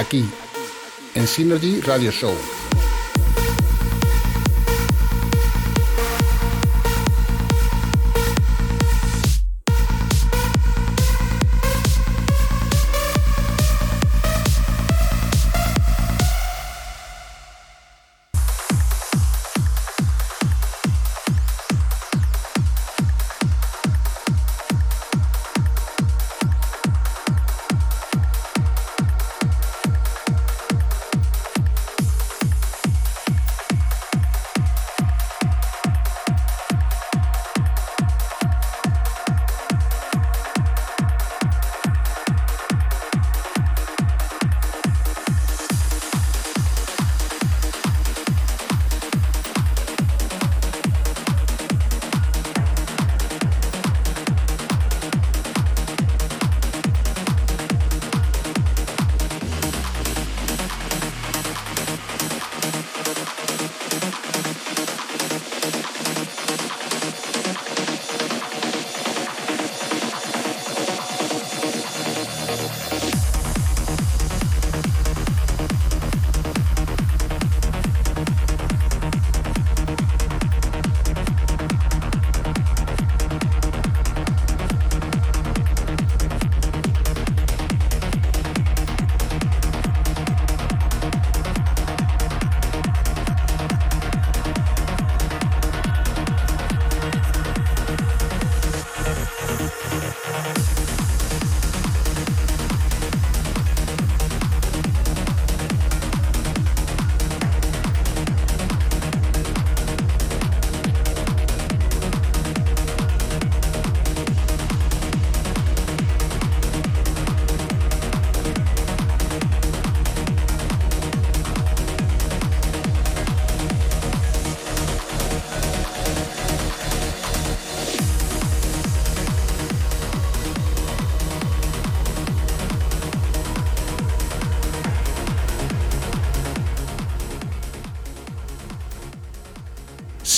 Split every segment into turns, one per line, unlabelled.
aquí, en Synergy Radio Show.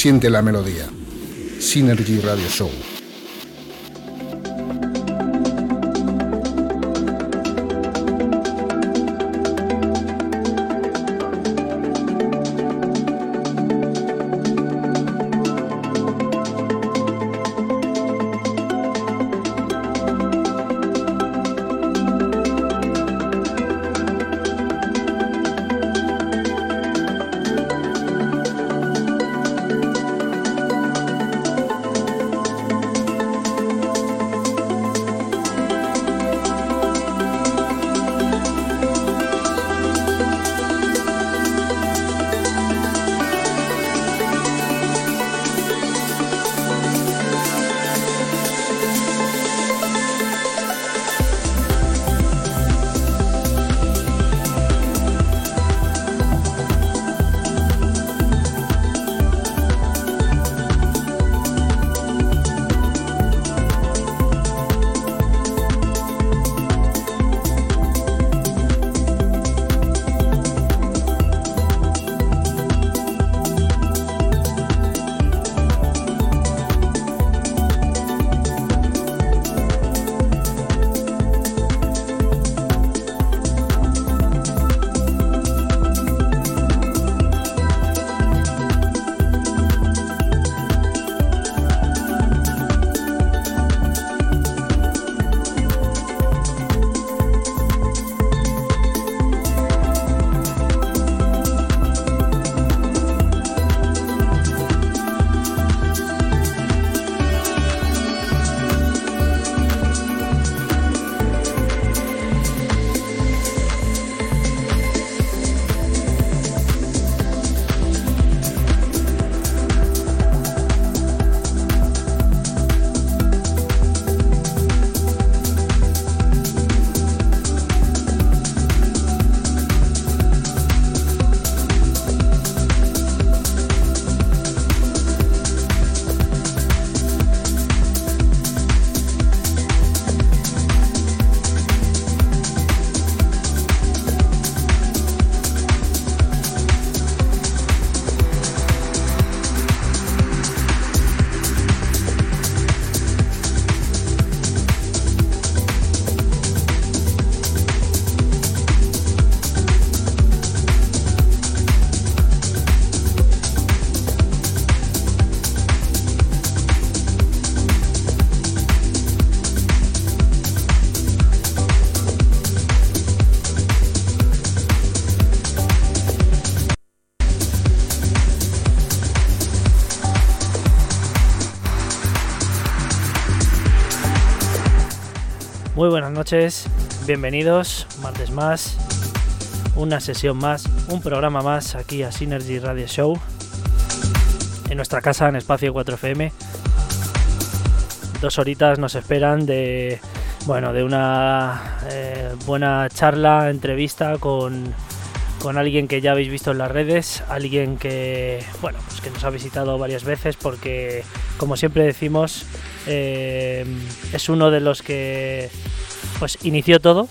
Siente la melodía. Synergy Radio Show.
Buenas noches, bienvenidos, martes más, una sesión más, un programa más aquí a Synergy Radio Show, en nuestra casa en Espacio 4FM. Dos horitas nos esperan de, bueno, de una eh, buena charla, entrevista con, con alguien que ya habéis visto en las redes, alguien que, bueno, pues que nos ha visitado varias veces porque, como siempre decimos, eh, es uno de los que pues inició todo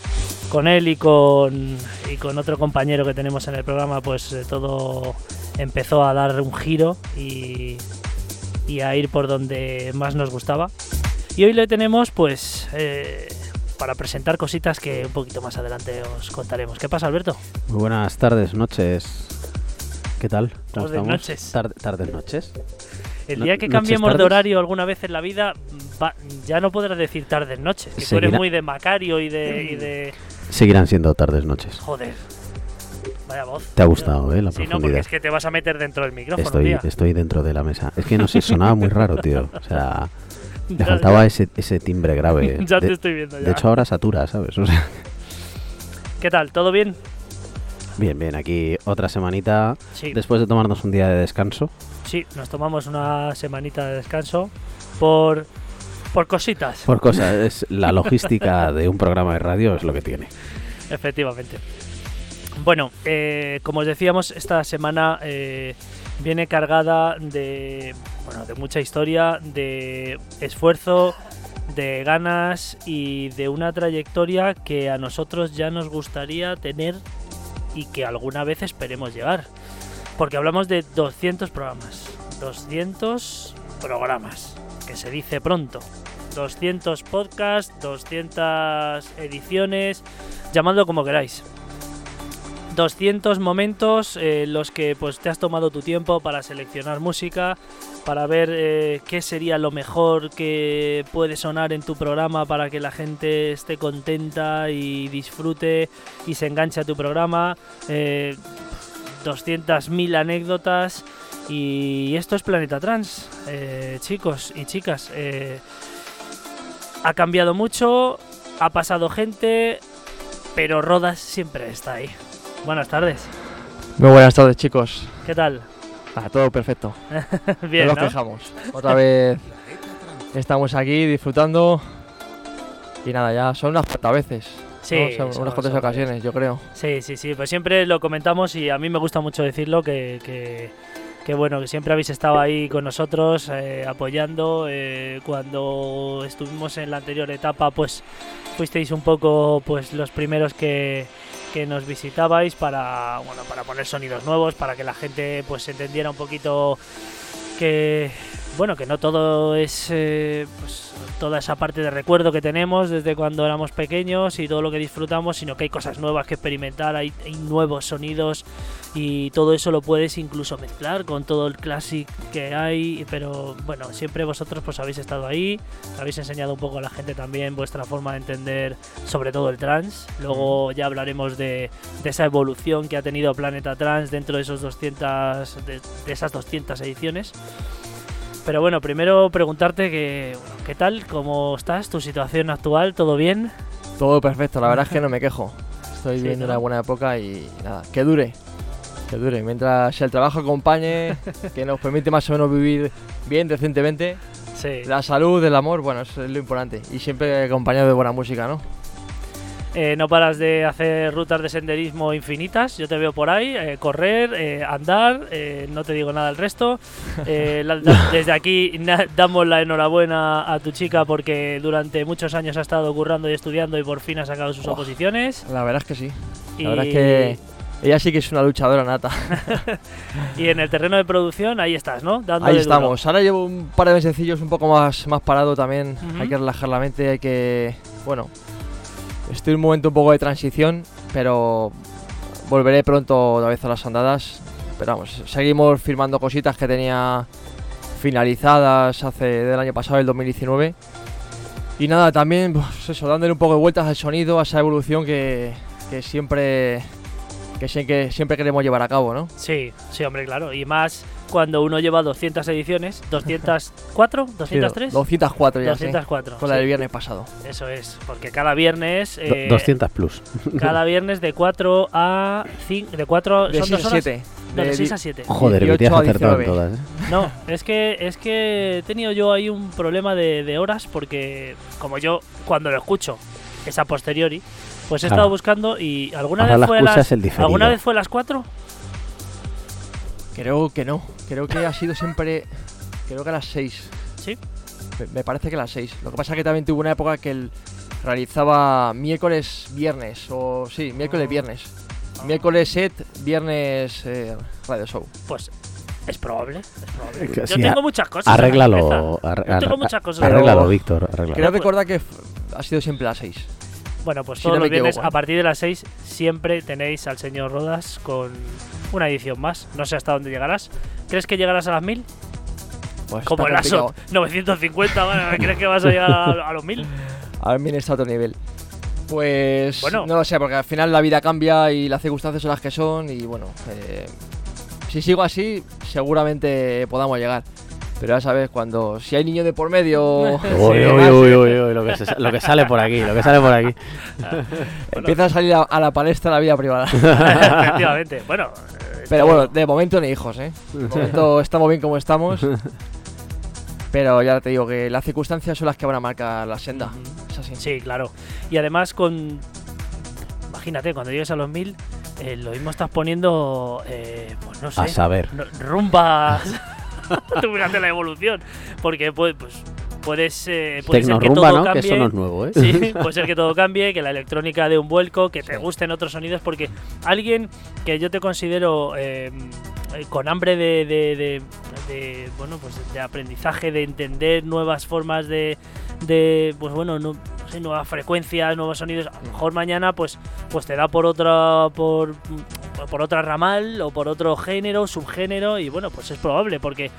con él y con, y con otro compañero que tenemos en el programa pues eh, todo empezó a dar un giro y, y, a ir por donde más nos gustaba. Y hoy le tenemos pues eh, para presentar cositas que un poquito más adelante os contaremos. ¿qué pasa Alberto?
Muy buenas tardes, noches. ¿qué tal?
¿Cómo tardes, noches.
Tardes, noches
el día que cambiemos de horario alguna vez en la vida, ya no podrás decir tardes noches. Que tú eres muy de Macario y de,
Seguirán siendo tardes noches.
Joder. Vaya voz.
Te ha gustado, ¿eh? La
sí,
no,
porque es que te vas a meter dentro del micrófono.
Estoy, estoy dentro de la mesa. Es que no sé, sonaba muy raro, tío. O sea, le faltaba ese, ese timbre grave.
ya te estoy viendo. Ya.
De hecho, ahora satura, ¿sabes? O sea...
¿Qué tal? ¿Todo bien?
Bien, bien. Aquí otra semanita. Después de tomarnos un día de descanso.
Sí, nos tomamos una semanita de descanso por, por cositas.
Por cosas, es la logística de un programa de radio es lo que tiene.
Efectivamente. Bueno, eh, como os decíamos, esta semana eh, viene cargada de, bueno, de mucha historia, de esfuerzo, de ganas y de una trayectoria que a nosotros ya nos gustaría tener y que alguna vez esperemos llegar. Porque hablamos de 200 programas. 200 programas. Que se dice pronto. 200 podcasts, 200 ediciones, llamadlo como queráis. 200 momentos en los que pues te has tomado tu tiempo para seleccionar música, para ver eh, qué sería lo mejor que puede sonar en tu programa para que la gente esté contenta y disfrute y se enganche a tu programa. Eh, 200.000 anécdotas. Y esto es Planeta Trans, eh, chicos y chicas. Eh, ha cambiado mucho, ha pasado gente, pero Rodas siempre está ahí. Buenas tardes.
Muy buenas tardes, chicos.
¿Qué tal?
Ah, todo perfecto.
Bien,
no nos quejamos. Otra vez estamos aquí disfrutando. Y nada, ya son unas cuantas veces.
Sí,
unas cuantas ocasiones, yo creo.
Sí, sí, sí. Pues siempre lo comentamos y a mí me gusta mucho decirlo que, que, bueno, que siempre habéis estado ahí con nosotros eh, apoyando. Eh, cuando estuvimos en la anterior etapa, pues fuisteis un poco pues los primeros que, que nos visitabais para bueno para poner sonidos nuevos para que la gente pues entendiera un poquito que bueno que no todo es eh, pues, toda esa parte de recuerdo que tenemos desde cuando éramos pequeños y todo lo que disfrutamos, sino que hay cosas nuevas que experimentar, hay, nuevos sonidos y todo eso lo puedes incluso mezclar con todo el classic que hay, pero bueno, siempre vosotros pues habéis estado ahí, habéis enseñado un poco a la gente también vuestra forma de entender sobre todo el trans, luego ya hablaremos de, esa evolución que ha tenido Planeta Trans dentro de esos 200 de esas 200 ediciones. Pero bueno, primero preguntarte que, ¿qué tal? ¿Cómo estás? ¿Tu situación actual? ¿Todo bien?
Todo perfecto, la verdad es que no me quejo. Estoy viviendo una buena época y nada, que dure. Que dure. Mientras el trabajo acompañe, que nos permite más o menos vivir bien, decentemente.
Sí.
La salud, el amor, bueno, eso es lo importante. Y siempre acompañado de buena música, ¿no?
Eh, no paras de hacer rutas de senderismo infinitas, yo te veo por ahí, eh, correr, eh, andar, no te digo nada del resto. desde aquí damos la enhorabuena a tu chica porque durante muchos años ha estado currando y estudiando y por fin ha sacado sus oposiciones.
La verdad es que sí. La verdad es que ella sí que es una luchadora nata.
y en el terreno de producción, ahí estás, ¿no?
ahí estamos. Ahora llevo un par de mesecillos un poco más, más parado también. Hay que relajar la mente, hay que. Bueno, Estoy en un momento un poco de transición, pero volveré pronto otra vez a las andadas. Pero vamos, seguimos firmando cositas que tenía finalizadas hace del año pasado, el 2019. Y nada, también, pues eso, dándole un poco de vueltas al sonido, a esa evolución que, siempre que siempre queremos llevar a cabo, ¿no?
Sí, sí, hombre, claro. Y más cuando uno lleva 200 ediciones, 204, 203,
204 ya, sí,
204.
con la del
sí.
viernes pasado.
Eso es, porque cada viernes eh,
200 plus.
cada viernes de 4 a 5, de 4
De
son
6
dos
a
horas.
7.
No, de 6 a 7.
Joder, que
18
te has acertado en
19.
todas, ¿eh?
No, es que es que he tenido yo ahí un problema de, de horas porque como yo cuando lo escucho es a posteriori, pues he
Claro.
estado buscando y alguna
Ahora
vez fue a las
es el
alguna vez fue a las 4?
Creo que no. Creo que ha sido siempre. Creo que a las 6.
Sí.
Me, parece que a las 6. Lo que pasa es que también tuve una época que él realizaba miércoles, viernes. O sí, miércoles, viernes. Miércoles set, viernes eh, radio show.
Pues es probable, es probable.
Que
Yo
sí,
tengo muchas cosas. en la
Arréglalo. arre-
Yo tengo muchas cosas.
Arréglalo, Víctor. arréglalo.
Creo recordar que ha sido siempre a las 6.
Bueno, pues
Si
todos
no me
los viernes
equivoco, ¿eh?
a partir de las 6 siempre tenéis al señor Rodas con una edición más. No sé hasta dónde llegarás. ¿Crees que llegarás a las 1000?
Pues
Como el
está.
ASOT 950, bueno, ¿crees que vas a llegar a, a los 1000?
A mí está a otro nivel. Pues
Bueno.
no lo sé, porque al final la vida cambia y las circunstancias son las que son y bueno, eh, si sigo así seguramente podamos llegar. Pero ya sabes, cuando si hay niño de por medio,
Uy,
y
uy, uy, uy, uy, lo que, se- lo que sale por aquí, lo que sale por aquí.
empieza a salir a, a la palestra la vida privada.
Efectivamente. Bueno,
Pero bueno, de momento ni hijos, ¿eh? De momento estamos bien como estamos. Pero ya te digo que las circunstancias son las que van a marcar la senda. Es así.
Sí, claro. Y además con... Imagínate, cuando llegues a los 1000, eh, lo mismo estás poniendo, eh, pues no sé,
A saber.
rumbas. Tú fíjate la evolución. Porque pues, pues puedes... Eh, puede ser que todo
¿no?
cambie.
Que eso no es nuevo, ¿eh?
Sí, puede ser que todo cambie, que la electrónica dé un vuelco, que te gusten otros sonidos, porque alguien que yo te considero eh, con hambre de, de- de- de, bueno pues de aprendizaje, de entender nuevas formas de, de pues bueno, no, no sé, nuevas frecuencias, nuevos sonidos, a lo mejor mañana pues pues te da por otra por por otra ramal o por otro género, subgénero y bueno, pues es probable porque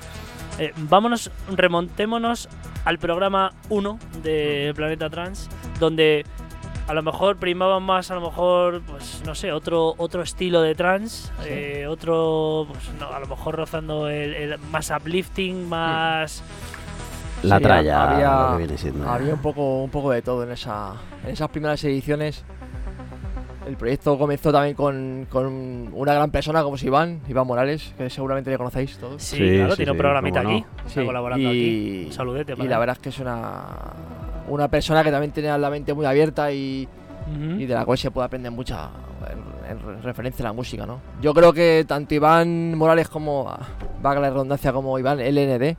eh, vámonos, remontémonos al programa 1 de Planeta Trans, donde a lo mejor primaban más, a lo mejor, pues no sé, otro otro estilo de trans,
Sí.
eh, otro, pues no, a lo mejor rozando el, el más uplifting, más...
La
Sí,
tralla,
había-
lo que viene siendo.
Había un poco, un poco de todo en, esa, en esas primeras ediciones. El proyecto comenzó también con, con una gran persona como es Iván, Iván Morales, que seguramente le conocéis todos.
Sí,
Sí,
claro,
sí,
tiene un programita
cómo no.
aquí, está colaborando aquí. Un saludete
y la verdad es que es una, una persona que también tiene la mente muy abierta y, y de la cual se puede aprender mucha en, en referencia a la música, ¿no? Yo creo que tanto Iván Morales como, valga la redundancia, como Iván LND,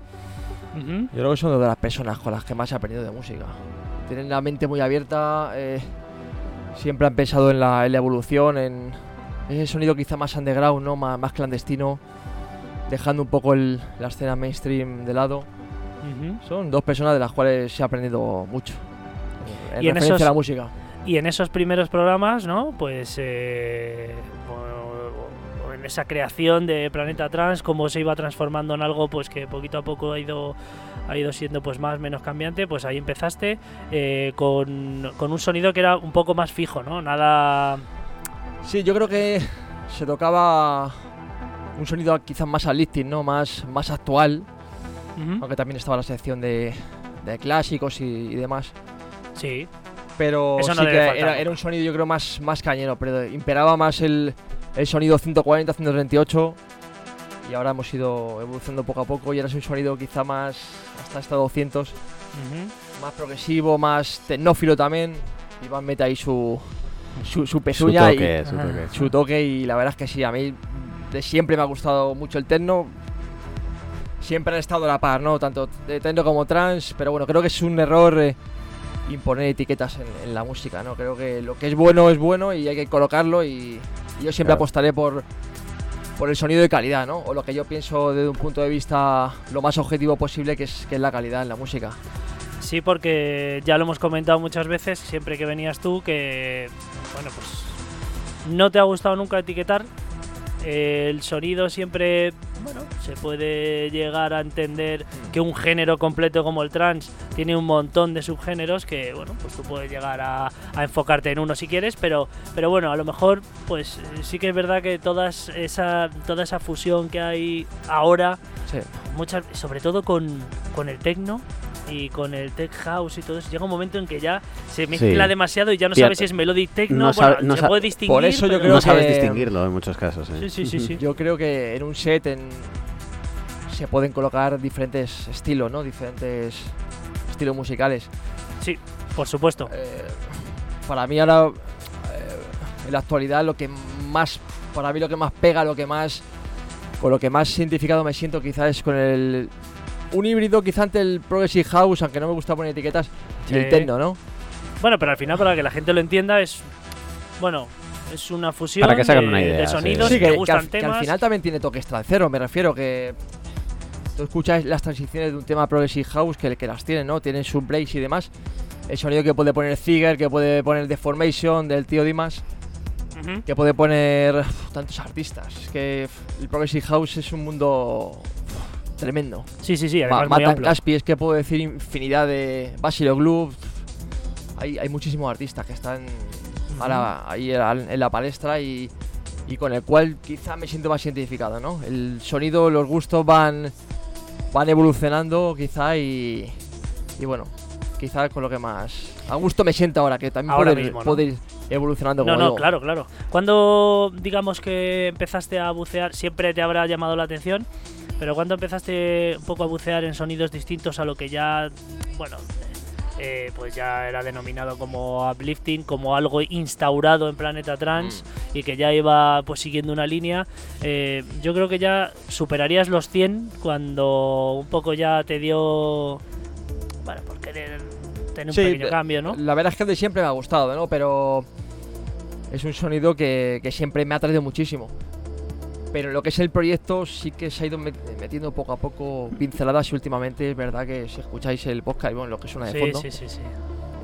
Ujú.
yo creo que son de las personas con las que más he aprendido de música. Tienen la mente muy abierta, eh, siempre han pensado en la, en la evolución, en ese sonido quizá más underground, ¿no? más, más clandestino, dejando un poco el- la escena mainstream de lado.
Ujú.
Son dos personas de las cuales he aprendido mucho en,
Y en
referencia
esos-
a la música.
Y en esos primeros programas, ¿no? Pues eh, en esa creación de Planeta Trans, cómo se iba transformando en algo pues que poquito a poco ha ido ha ido siendo pues más menos cambiante, pues ahí empezaste eh, con, con un sonido que era un poco más fijo, ¿no? Nada
Sí, yo creo que se tocaba un sonido quizás más uplifting, ¿no? Más, más actual, aunque también estaba la sección de, de clásicos y, y demás.
Sí,
Pero
Eso no
sí
debe
que
faltar
era,
nunca.
era un sonido yo creo más, más cañero, pero imperaba más el, el sonido 140, 138 y ahora hemos ido evolucionando poco a poco y ahora es un sonido quizá más hasta hasta 200,
Ujú.
más progresivo, más tecnófilo también. Iván mete ahí su, su, su
Su
pezuña y
toque, su toque.
su toque y la verdad es que sí, a mí de siempre me ha gustado mucho el techno. Siempre han estado a la par, ¿no? Tanto de techno como trans, pero bueno, creo que es un error eh, imponer etiquetas en, en la música, ¿no? Creo que lo que es bueno es bueno y hay que colocarlo y yo siempre
Claro.
apostaré por, por el sonido de calidad, ¿no? O lo que yo pienso desde un punto de vista lo más objetivo posible, que es, que es la calidad en la música.
Sí, porque ya lo hemos comentado muchas veces, siempre que venías tú, que, bueno, pues no te ha gustado nunca etiquetar. El sonido siempre, bueno, se puede llegar a entender que un género completo como el trance tiene un montón de subgéneros que, bueno, pues tú puedes llegar a, a enfocarte en uno si quieres, pero, pero bueno, a lo mejor, pues eh, sí que es verdad que todas esa, toda esa fusión que hay ahora,
Sí.
muchas, sobre todo con, con el techno y con el tech house y todo eso, llega un momento en que ya se mezcla
Sí.
demasiado y ya no sabes si es melodic techno,
no
bueno,
sabe- no
se puede distinguir.
Por eso yo creo
no sabes
que-
distinguirlo en muchos casos. ¿eh?
Sí, sí, sí, sí.
Yo creo que en un set en- se pueden colocar diferentes estilos, ¿no? Diferentes estilos musicales.
Sí, por supuesto.
Eh, para mí ahora, eh, en la actualidad, lo que más, para mí lo que más pega, lo que más, con lo que más identificado me siento quizás es con el, un híbrido quizá ante el Progressive House, aunque no me gusta poner etiquetas, y el
Sí.
techno, ¿no?
Bueno, pero al final, para que la gente lo entienda, es. Bueno, es una fusión
Para que se hagan
de,
una idea,
de sonidos
Sí,
que,
que, que
gustan
al, que al
temas.
final también tiene toques tranceros, me refiero que tú escuchas las transiciones de un tema Progressive House que, que las tiene, ¿no? Tienen sus breaks y demás. El sonido que puede poner Ziger, que puede poner Deformation del tío Dimas, que puede poner uf, tantos artistas. Es que el Progressive House es un mundo tremendo.
Sí, sí, sí,
Ma-
además muy
Matan. Caspi, es que puedo decir infinidad de Basilo Glue. Hay, hay muchísimos artistas que están ahora ahí en la- palestra y, y con el cual quizá me siento más identificado, ¿no? El sonido, los gustos van, van evolucionando quizá y, y bueno, quizá con lo que más a gusto me siento ahora, que también
Ahora
puede,
mismo, ¿no?
puede ir evolucionando.
No,
como
no,
digo.
claro, claro. Cuando digamos que empezaste a bucear, siempre te habrá llamado la atención, pero cuando empezaste un poco a bucear en sonidos distintos a lo que ya, bueno, eh, pues ya era denominado como uplifting, como algo instaurado en Planeta Trans
Mm.
y que ya iba pues siguiendo una línea, eh, yo creo que ya superarías los 100 cuando un poco ya te dio, bueno, por querer tener un
Sí,
pequeño cambio, ¿no?
La verdad es que de siempre me ha gustado, ¿no? Pero es un sonido que, que siempre me ha traído muchísimo. Pero lo que es el proyecto sí que se ha ido met- metiendo poco a poco pinceladas y últimamente es verdad que si escucháis el podcast y bueno, lo que suena de
Sí,
fondo,
sí, sí, sí.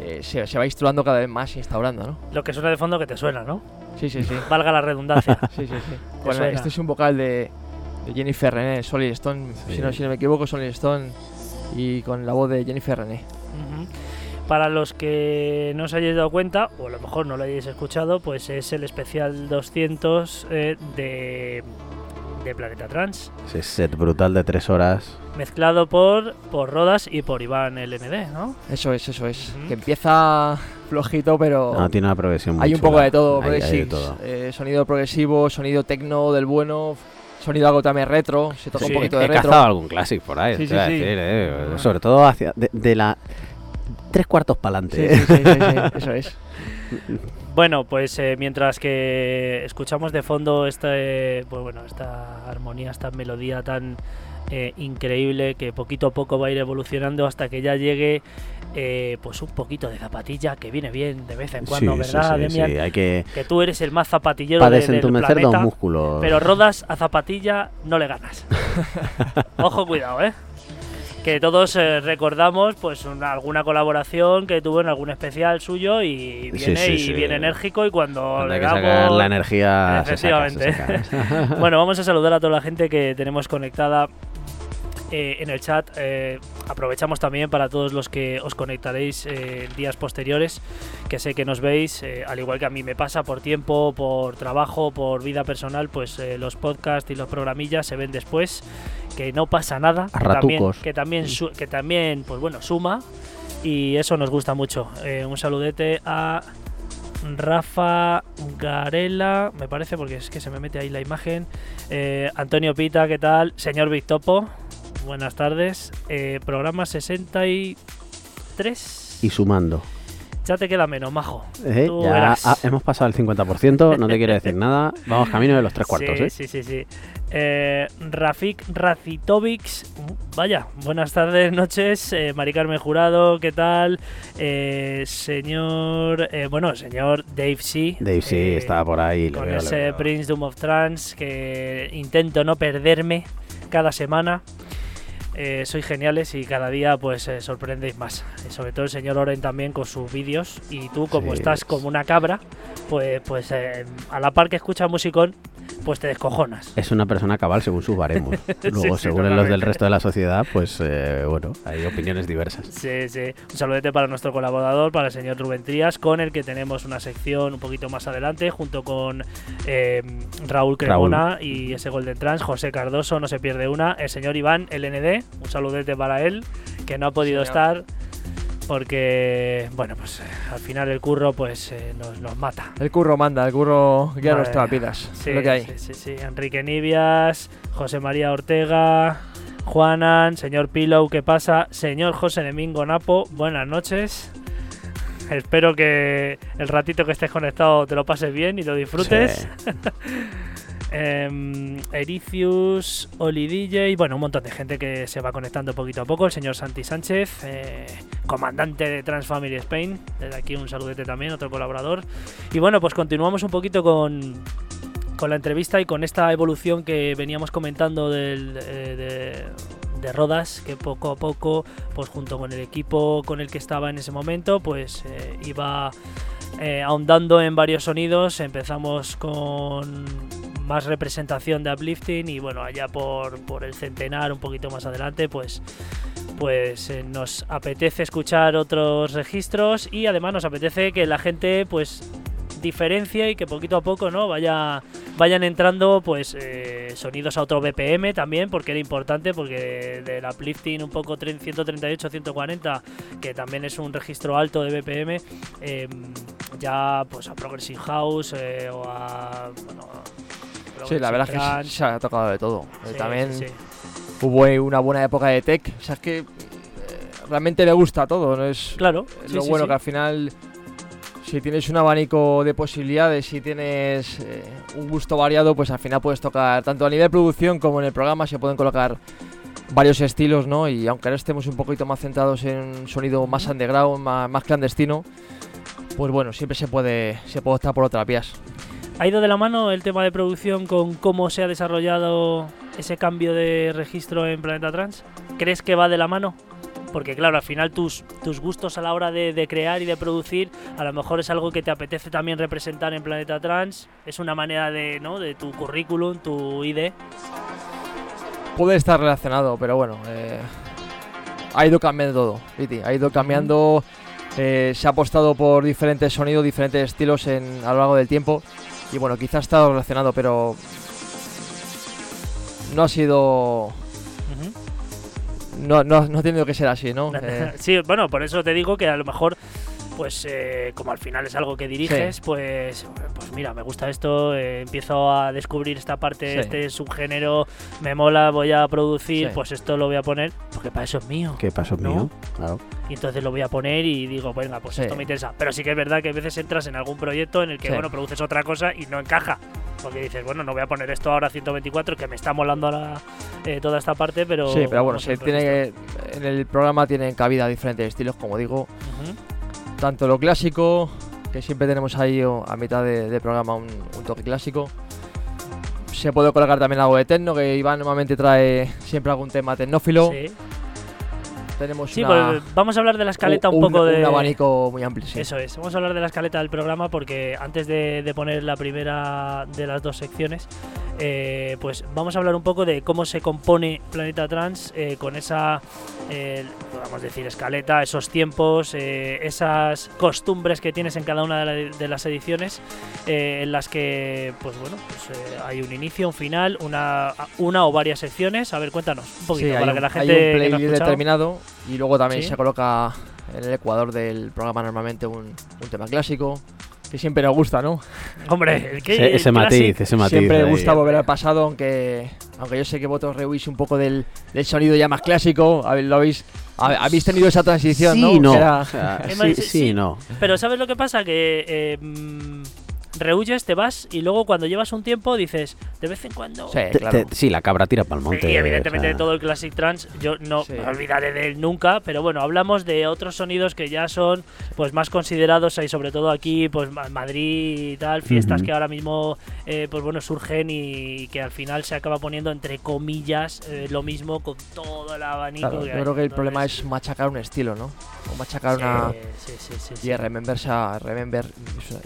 eh, se, se va instaurando cada vez más instaurando, ¿no?
Lo que suena de fondo que te suena, ¿no?
Sí, sí, sí.
Valga la redundancia.
sí, sí, sí. Bueno, este es un vocal de, de Jennifer René, Solid Stone,
Sí.
si, no, si no me equivoco, Solid Stone y con la voz de Jennifer René.
Ujú. Para los que no os hayáis dado cuenta, o a lo mejor no lo hayáis escuchado, pues es el especial 200 eh, de, de Planeta Trans,
Ese set brutal de tres horas.
mezclado por, por Rodas y por Iván LND, ¿no?
Eso es, eso es. Que empieza flojito, pero...
No, tiene una progresión muy
Hay un
chula.
poco de todo,
Hay- hay de
progressive,
todo.
eh, sonido progresivo, sonido tecno del bueno, sonido algo también retro, se toca
Sí,
un poquito
He
de retro.
cazado algún clásico por ahí,
Sí, sí,
decir, eh,
Bueno.
sobre todo hacia de, de la tres cuartos para
Sí,
adelante.
sí, sí, sí, sí, eso es.
Bueno, pues eh, mientras que escuchamos de fondo este, pues bueno, esta armonía, esta melodía tan eh, increíble que poquito a poco va a ir evolucionando hasta que ya llegue eh, pues un poquito de zapatilla que viene bien de vez en cuando,
Sí,
¿verdad,
sí,
Demian?
sí, hay que
Que tú eres el más zapatillero
para
de- del
desentumecer los
planeta,
músculos.
pero Rodas a zapatilla no le ganas. Ojo, cuidado, ¿eh? Que todos eh, recordamos pues una- alguna colaboración que tuvo en algún especial suyo y
Sí,
viene
sí,
y
sí.
viene enérgico y cuando,
Cuando
le damos...
la energía se saca, se
Efectivamente.
saca.
Bueno, vamos a saludar a toda la gente que tenemos conectada eh, en el chat. Eh, aprovechamos también para todos los que os conectaréis eh, en días posteriores, que sé que nos veis, eh, al igual que a mí me pasa por tiempo, por trabajo, por vida personal, pues eh, los podcasts y los programillas se ven después, que no pasa nada,
A
que también,
ratucos.
que también, su- que también, pues bueno, suma y eso nos gusta mucho. Eh, un saludete a Rafa Garela, me parece, porque es que se me mete ahí la imagen. Eh, Antonio Pita, ¿qué tal? Señor Victopo, buenas tardes. Eh, programa 63.
Y sumando.
Ya te queda menos, majo.
Eh, ya ah, hemos pasado el 50%, no te quiero decir nada. Vamos camino de los tres cuartos,
sí,
¿eh?
sí, sí, sí. Eh, Rafik Racitovic, vaya, buenas tardes, noches. Eh, Mari Carmen Jurado, ¿qué tal? Eh, señor, bueno, señor Dave C.
Dave
eh,
estaba por ahí.
con
veo,
ese. Prince Doom of Trance que intento no perderme cada semana. Eh, sois geniales y cada día pues eh, sorprendéis más. Y sobre todo el señor Oren también con sus vídeos. Y tú como
Sí,
estás
es-
como una cabra, pues, pues eh, a la par que escuchas musicón, pues te descojonas.
Es una persona cabal según sus baremos. Luego,
sí,
según los del resto de la sociedad, pues eh, bueno, hay opiniones diversas.
Sí, sí. Un saludete para nuestro colaborador, para el señor Rubén Trías, con el que tenemos una sección un poquito más adelante, junto con eh, Raúl Cremona y ese Golden Trans, José Cardoso, no se pierde una, el señor Iván LND, un saludete para él, que no ha podido
Señor.
estar porque, bueno, pues eh, al final el curro pues eh, nos, nos mata.
El curro manda, el curro guía
Madre
nuestras vidas.
Sí,
es lo que hay.
sí, sí, sí. Enrique Nibias, José María Ortega, Juanan, señor Pillow, ¿qué pasa? Señor José Domingo Napo, buenas noches. Espero que el ratito que estés conectado te lo pases bien y lo disfrutes. Em, Ericius, Oli DJ, bueno, un montón de gente que se va conectando poquito a poco. El señor Santi Sánchez, eh, comandante de Transfamily Spain. Desde aquí un saludete también, otro colaborador. Y bueno, pues continuamos un poquito con, con la entrevista y con esta evolución que veníamos comentando eh, de, de Rodas, que poco a poco, pues junto con el equipo con el que estaba en ese momento, pues eh, iba eh, ahondando en varios sonidos. Empezamos con más representación de uplifting y bueno, allá por, por el centenar, un poquito más adelante, pues pues eh, nos apetece escuchar otros registros y además nos apetece que la gente pues diferencie y que poquito a poco no vaya vayan entrando pues eh, sonidos a otro BPM también porque era importante porque del uplifting un poco 3- 138 140 que también es un registro alto de BPM eh, ya pues a progressive house eh, o a bueno,
Sí, la verdad es que se, ha tocado de todo.
Sí,
También
sí, sí.
hubo una buena época de tech. O sea, es que eh, realmente le gusta todo. ¿no? Es
claro
es lo bueno que al final, si tienes un abanico de posibilidades, si tienes eh, un gusto variado, pues al final puedes tocar tanto a nivel de producción como en el programa se pueden colocar varios estilos, ¿no? Y aunque ahora estemos un poquito más centrados en un sonido más underground, más, más clandestino, pues bueno, siempre se puede, se puede optar por otras vías.
¿Ha ido de la mano el tema de producción con cómo se ha desarrollado ese cambio de registro en Planeta Trans? ¿Crees que va de la mano? Porque claro, al final tus, tus gustos a la hora de, de crear y de producir, a lo mejor es algo que te apetece también representar en Planeta Trans. Es una manera de, ¿no? de tu currículum, tu ID.
Puede estar relacionado, pero bueno, eh, ha ido cambiando todo, Viti, ha ido cambiando, eh, se ha apostado por diferentes sonidos, diferentes estilos en, a lo largo del tiempo y bueno, quizás ha estado relacionado, pero no ha sido, no, no, no ha tenido que ser así, ¿no? Eh,
Sí, bueno, por eso te digo que a lo mejor, pues eh, como al final es algo que diriges, pues, pues mira, me gusta esto, eh, empiezo a descubrir esta parte,
Sí.
este subgénero, me mola, voy a producir,
Sí.
pues esto lo voy a poner, porque para eso es mío.
¿Qué pasó
¿No?
mío? Claro.
Y entonces lo voy a poner y digo, venga, pues
Sí.
esto me interesa. Pero sí que es verdad que a veces entras en algún proyecto en el que,
Sí.
bueno, produces otra cosa y no encaja. Porque dices, bueno, no voy a poner esto ahora a 124, que me está molando ahora eh, toda esta parte, pero...
sí, pero bueno, se tiene que- en el programa tienen cabida diferentes estilos, como digo. Tanto lo clásico, que siempre tenemos ahí a mitad de, de programa un, un toque clásico. Se puede colocar también algo de techno, que Iván normalmente trae siempre algún tema tecnófilo.
Sí,
Tenemos
Sí,
una-
pues vamos a hablar de la escaleta un,
un,
poco de...
un abanico muy amplio. Sí.
Eso es, vamos a hablar de la escaleta del programa porque antes de, de poner la primera de las dos secciones, eh, pues vamos a hablar un poco de cómo se compone Planeta Trans eh, con esa, eh, podemos decir, escaleta, esos tiempos, eh, esas costumbres que tienes en cada una de, la- de las ediciones, eh, en las que, pues bueno, pues, eh, hay un inicio, un final, una, una o varias secciones. A ver, cuéntanos un poquito
Sí, hay
para
un,
que la
hay
gente
un
que no ha
playlist
escuchado-
determinado y luego también
Sí.
se coloca en el ecuador del programa normalmente un, un tema clásico que siempre nos gusta, ¿no?
Hombre, el que
Ese, matiz, ese matiz.
Siempre me gusta volver al pasado, aunque aunque yo sé que vosotros rehuís un poco del, del sonido ya más clásico. A ver, lo habéis, hab- habéis tenido esa transición,
Sí,
¿no?
no.
Que era-
O sea,
Es
sí, sí,
sí.
no.
Pero ¿sabes lo que pasa? Que eh, rehuyes, te vas y luego cuando llevas un tiempo dices, de vez en cuando...
Sí,
Te-
claro.
te- sí, la cabra tira para el monte.
y evidentemente
o sea,
todo el Classic Trance yo no
Sí.
me olvidaré de él nunca, pero bueno, hablamos de otros sonidos que ya son pues más considerados y sobre todo aquí pues Ma- Madrid y tal, fiestas que ahora mismo eh, pues bueno surgen y que al final se acaba poniendo entre comillas eh, lo mismo con todo el abanico.
Claro, yo creo que el problema es machacar un estilo, ¿no? O machacar
sí,
una.
sí, sí, sí,
Y
sí.
remember esa, remember,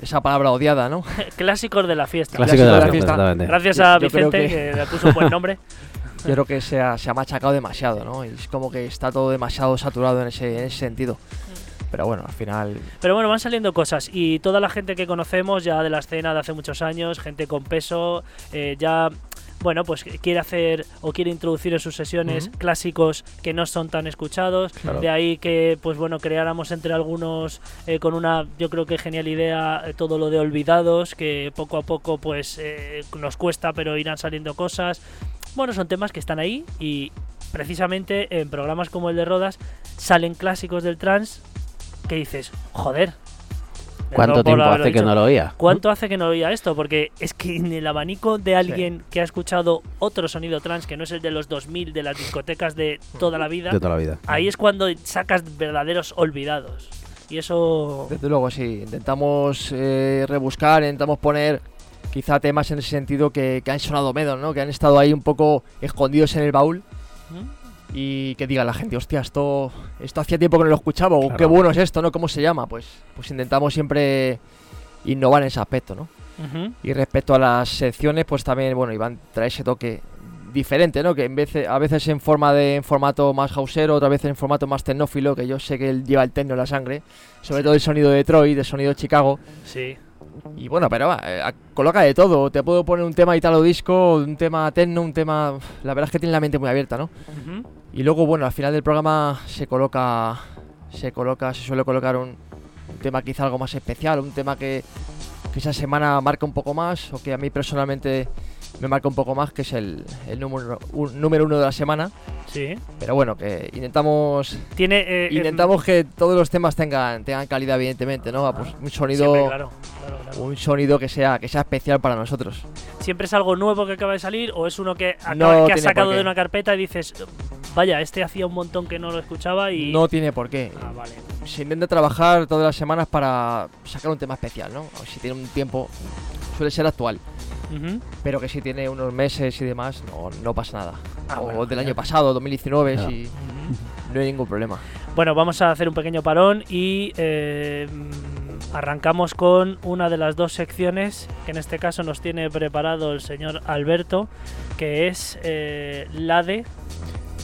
esa palabra odiada, ¿no?
Clásicos de la fiesta.
Clásicos de la fiesta,
fiesta.
exactamente.
Gracias a
yo
Vicente,
que-
que... le puso un buen nombre.
Yo creo que se ha, se ha machacado demasiado, ¿no? Y es como que está todo demasiado saturado en ese, en ese sentido. Pero bueno, al final.
Pero bueno, van saliendo cosas y toda la gente que conocemos ya de la escena de hace muchos años, gente con peso, eh, ya, bueno, pues quiere hacer o quiere introducir en sus sesiones clásicos que no son tan escuchados.
Claro.
De ahí que, pues bueno, creáramos entre algunos eh, con una, yo creo que genial idea, eh, todo lo de olvidados, que poco a poco pues eh, nos cuesta, pero irán saliendo cosas. Bueno, son temas que están ahí y precisamente en programas como el de Rodas salen clásicos del trans que dices, joder.
¿Cuánto tiempo hace que no lo oía?
¿Cuánto hace que no oía esto? Porque es que en el abanico de alguien que ha escuchado otro sonido trans que no es el de los 2000 de las discotecas de toda la vida,
De toda la vida.
ahí es cuando sacas verdaderos olvidados. Y eso...
Desde luego, sí. Intentamos eh, rebuscar, intentamos poner quizá temas en ese sentido que, que han sonado menos, ¿no? Que han estado ahí un poco escondidos en el baúl
¿Mm?
Y que diga la gente, hostia, esto, esto hacía tiempo que no lo escuchaba, o
Claro.
qué bueno es esto, ¿no? ¿Cómo se llama? Pues, pues intentamos siempre innovar en ese aspecto, ¿no?
Ujú.
Y respecto a las secciones, pues también, bueno, Iván trae ese toque diferente, ¿no? Que en vez de- a veces en forma de en formato más hausero, otra vez en formato más tecnófilo, que yo sé que él lleva el tecno en la sangre, sobre todo el sonido de Detroit, el sonido de Chicago.
Sí.
Y bueno, pero va, eh, coloca de todo. Te puedo poner un tema italo disco, un tema techno, un tema. La verdad es que tiene la mente muy abierta, ¿no?
Ujú.
Y luego, bueno, al final del programa se coloca. Se coloca, se suele colocar un, un tema quizá algo más especial, un tema que, que esa semana marca un poco más, o que a mí personalmente me marca un poco más, que es el, el número, un- número uno de la semana.
Sí.
Pero bueno, que intentamos
Tiene... eh, eh,
intentamos que todos los temas tengan, tengan calidad, evidentemente, ¿no? Pues un sonido.
siempre, claro, claro, claro.
Un sonido que sea, que sea especial para nosotros.
¿Siempre es algo nuevo que acaba de salir o es uno que, acaba-
No
que has sacado de una carpeta y dices, vaya, este hacía un montón que no lo escuchaba y...
No tiene por qué.
Ah, vale.
Se intenta trabajar todas las semanas para sacar un tema especial, ¿no? O si tiene un tiempo, suele ser actual. Pero que si tiene unos meses y demás, no, no pasa nada.
Ah,
o
bueno,
del año pasado, 2019,
Claro.
si no hay ningún problema.
Bueno, vamos a hacer un pequeño parón y eh, arrancamos con una de las dos secciones que en este caso nos tiene preparado el señor Alberto, que es eh, la de...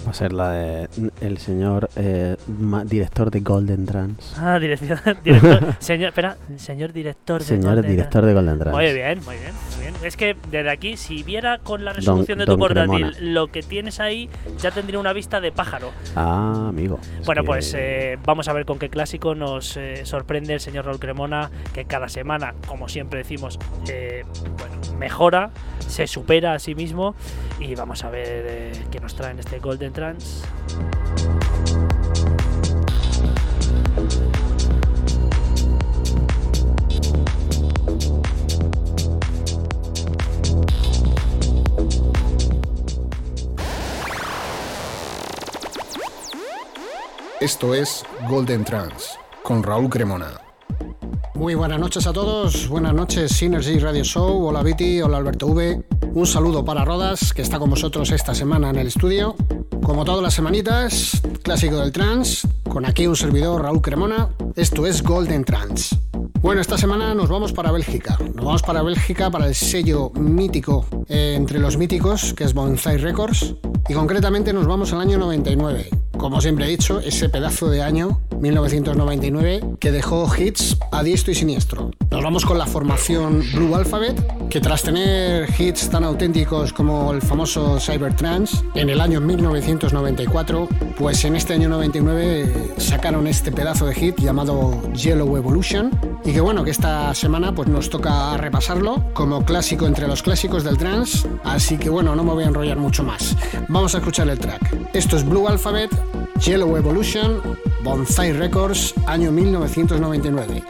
Va a ser la de el señor eh, ma- director de Golden Trans.
Ah, dirección, director, señor, espera, señor director de
Señor
Golden
director de Golden Trans.
Muy bien, muy bien, muy bien. Es que desde aquí, si viera con la resolución de tu
don
portátil
Cremona.
lo que tienes ahí, ya tendría una vista de pájaro.
Ah, amigo.
Bueno,
que-
pues eh, vamos a ver con qué clásico nos eh, sorprende el señor Raúl Cremona, que cada semana, como siempre decimos, bueno, mejora, se supera a sí mismo y vamos a ver qué nos trae en este Golden Trans.
Esto es Golden Trans con Raúl Cremona.
Muy buenas noches a todos, buenas noches Synergy Radio Show, hola Viti, hola Alberto V. Un saludo para Rodas, que está con vosotros esta semana en el estudio. Como todas las semanitas, clásico del trans, con aquí un servidor Raúl Cremona. Esto es Golden Trans. Bueno, esta semana nos vamos para Bélgica. Nos vamos para Bélgica para el sello mítico eh, entre los míticos, que es Bonsai Records. Y concretamente nos vamos al año 99. Como siempre he dicho, ese pedazo de año, 1999, que dejó hits a diestro y siniestro. Nos vamos con la formación Blue Alphabet, que tras tener hits tan auténticos como el famoso Cybertrance en el año 1994, pues en este año 99 sacaron este pedazo de hit llamado Yellow Evolution y que bueno, que esta semana pues nos toca repasarlo como clásico entre los clásicos del trance, así que bueno, no me voy a enrollar mucho más. Vamos a escuchar el track. Esto es Blue Alphabet, Yellow Evolution, Bonsai Records, año 1999.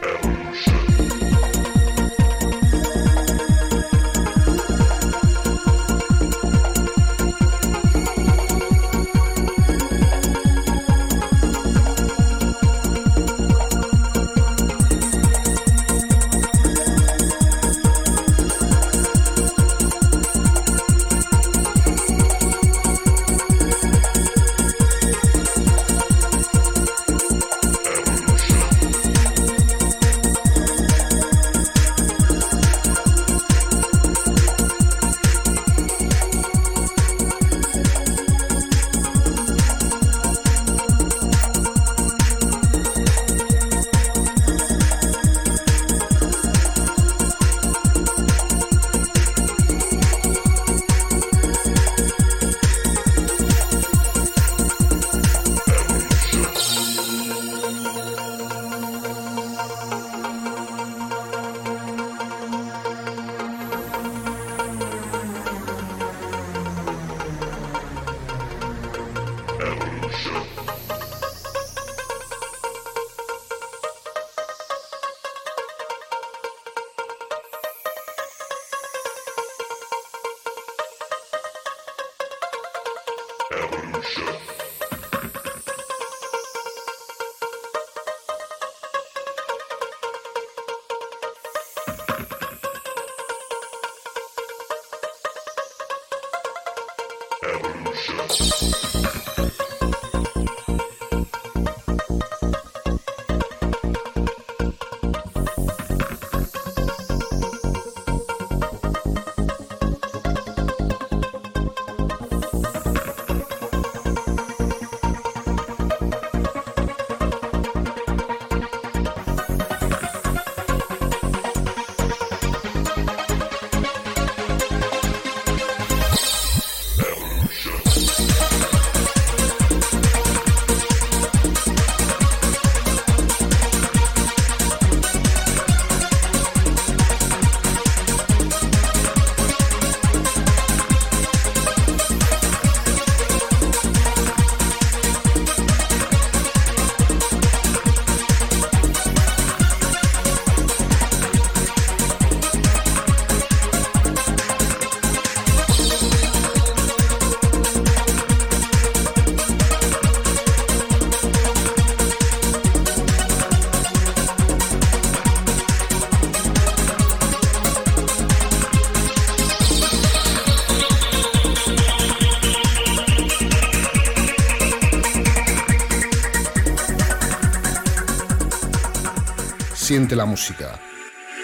Siente la música.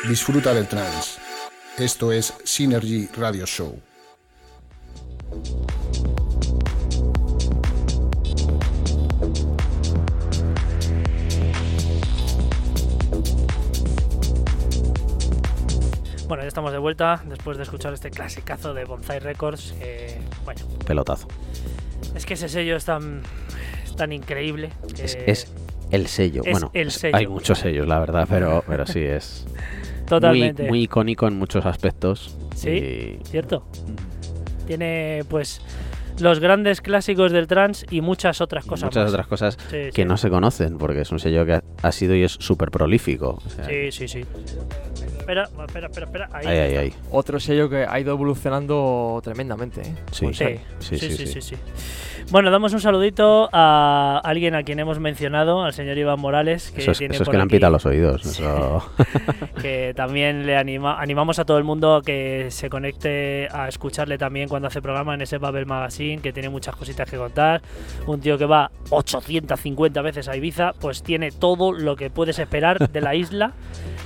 Disfruta del trance. Esto es Synergy Radio Show.
Bueno, ya estamos de vuelta después de escuchar este clasicazo de Bonsai Records. eh, bueno,
Pelotazo.
es que ese sello es tan, es tan increíble. que-
Es, es el sello.
es
bueno,
el sello.
hay muchos sellos, la verdad, pero, pero sí es muy,
totalmente.
muy icónico en muchos aspectos.
Sí.
y-
¿Cierto? Tiene pues los grandes clásicos del trance y muchas otras
y
cosas.
muchas
más.
otras cosas
Sí,
que
sí.
no se conocen, porque es un sello que ha, ha sido y es súper prolífico. o sea,
Sí, sí, sí. Espera, espera, espera, espera. Ahí.
ahí, ahí, ahí.
Otro sello que ha ido evolucionando tremendamente. ¿eh?
Sí.
Bonsai.
Sí, sí, sí, sí, sí. Bueno, damos un saludito a alguien a quien hemos mencionado, al señor Iván Morales, que
Eso es,
tiene
eso es
por
que le han pitado los oídos. eso-
que también le anima, animamos a todo el mundo a que se conecte a escucharle también cuando hace programa en ese Babel Magazine, que tiene muchas cositas que contar. Un tío que va 850 veces a Ibiza, pues tiene todo lo que puedes esperar de la isla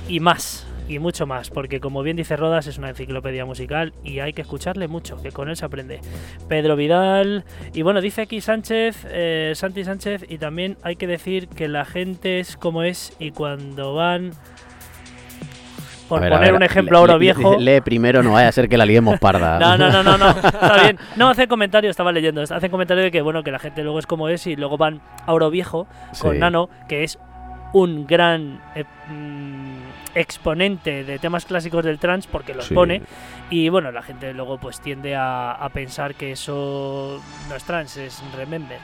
y más. Y mucho más, porque como bien dice Rodas, es una enciclopedia musical y hay que escucharle mucho, que con él se aprende. Pedro Vidal, y bueno, dice aquí Sánchez, eh, Santi Sánchez, y también hay que decir que la gente es como es y cuando van por
ver,
poner
ver,
un ejemplo ahora viejo.
Lee primero, no vaya a ser que la liemos parda.
No, no, no, no, no, está bien. No, hace comentario, estaba leyendo, hace comentario de que bueno, que la gente luego es como es y luego van a Oro Viejo con
Sí.
Nano, que es un gran eh, mm, exponente de temas clásicos del trance porque los
Sí.
pone y bueno, la gente luego pues tiende a, a pensar que eso no es trance, es remember.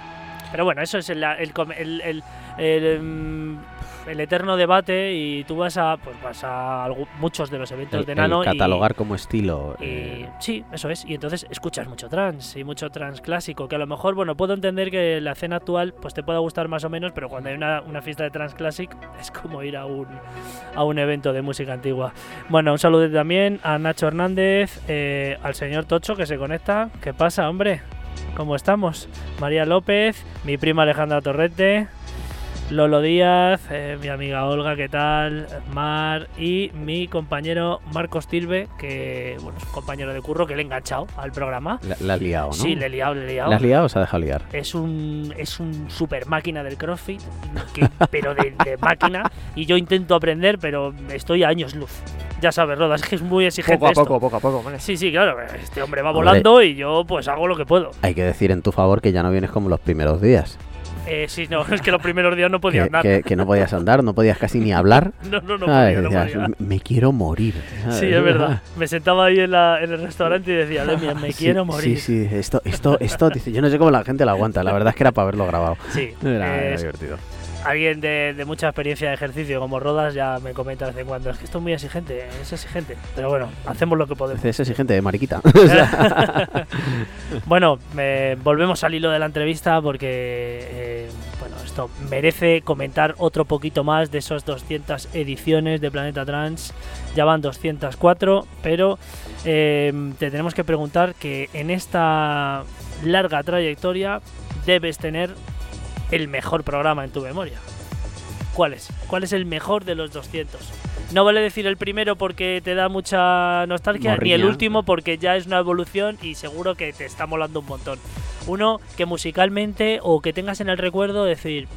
Pero bueno, eso es el, el- el- el, mm, el eterno debate y tú vas a pues vas a muchos de los eventos
El,
de Nano y-
catalogar como estilo.
y
eh,
sí, eso es. Y entonces escuchas mucho trance y mucho trance clásico. Que a lo mejor, bueno, puedo entender que la escena actual pues te pueda gustar más o menos, pero cuando hay una, una fiesta de trance classic es como ir a un, a un evento de música antigua. Bueno, un saludo también a Nacho Hernández, eh, al señor Tocho que se conecta. ¿Qué pasa, hombre? ¿Cómo estamos? María López, mi prima Alejandra Torrete. Lolo Díaz, eh, mi amiga Olga, ¿qué tal? Mar y mi compañero Marcos Tilbe, que bueno, es un compañero de curro que le he enganchado al programa.
la, la has liado, ¿no?
Sí, le he liado, le he liado.
¿La has liado o se ha dejado liar?
Es un, es un super máquina del CrossFit, que- pero de, de máquina. Y yo intento aprender, pero estoy a años luz. Ya sabes, Rodas, es que es muy exigente.
Poco a
esto.
poco, poco a poco.
Sí, sí, claro. Este hombre va
Hombre.
volando y yo pues hago lo que puedo.
Hay que decir en tu favor que ya no vienes como los primeros días.
Eh, sí, no, es que los primeros días no podía
Que,
andar.
que- que no podías andar, no podías casi ni hablar.
No, no, no
Ay,
podía, no
decías,
podía.
"Me- me quiero morir.
Sí, es verdad. Me sentaba ahí en, la- en el restaurante y decía, Demian, me
Sí,
quiero morir.
Sí, sí, esto, esto, esto, yo no sé cómo la gente lo aguanta, la verdad es que era para haberlo grabado.
Sí,
Era, era divertido.
Alguien de, mucha experiencia de ejercicio como Rodas ya me comenta de vez en cuando, es que esto es muy exigente, es exigente. Pero bueno, hacemos lo que podemos.
Es exigente, mariquita.
bueno, volvemos al hilo de la entrevista porque, eh, bueno, esto merece comentar otro poquito más de esas 200 ediciones de Planeta Trans. Ya van 204, pero eh, te tenemos que preguntar que en esta larga trayectoria debes tener el mejor programa en tu memoria. ¿Cuál es? ¿Cuál es el mejor de los 200? No vale decir el primero porque te da mucha nostalgia, ni el último porque ya es una evolución y seguro que te está molando un montón. Uno que musicalmente o que tengas en el recuerdo decir,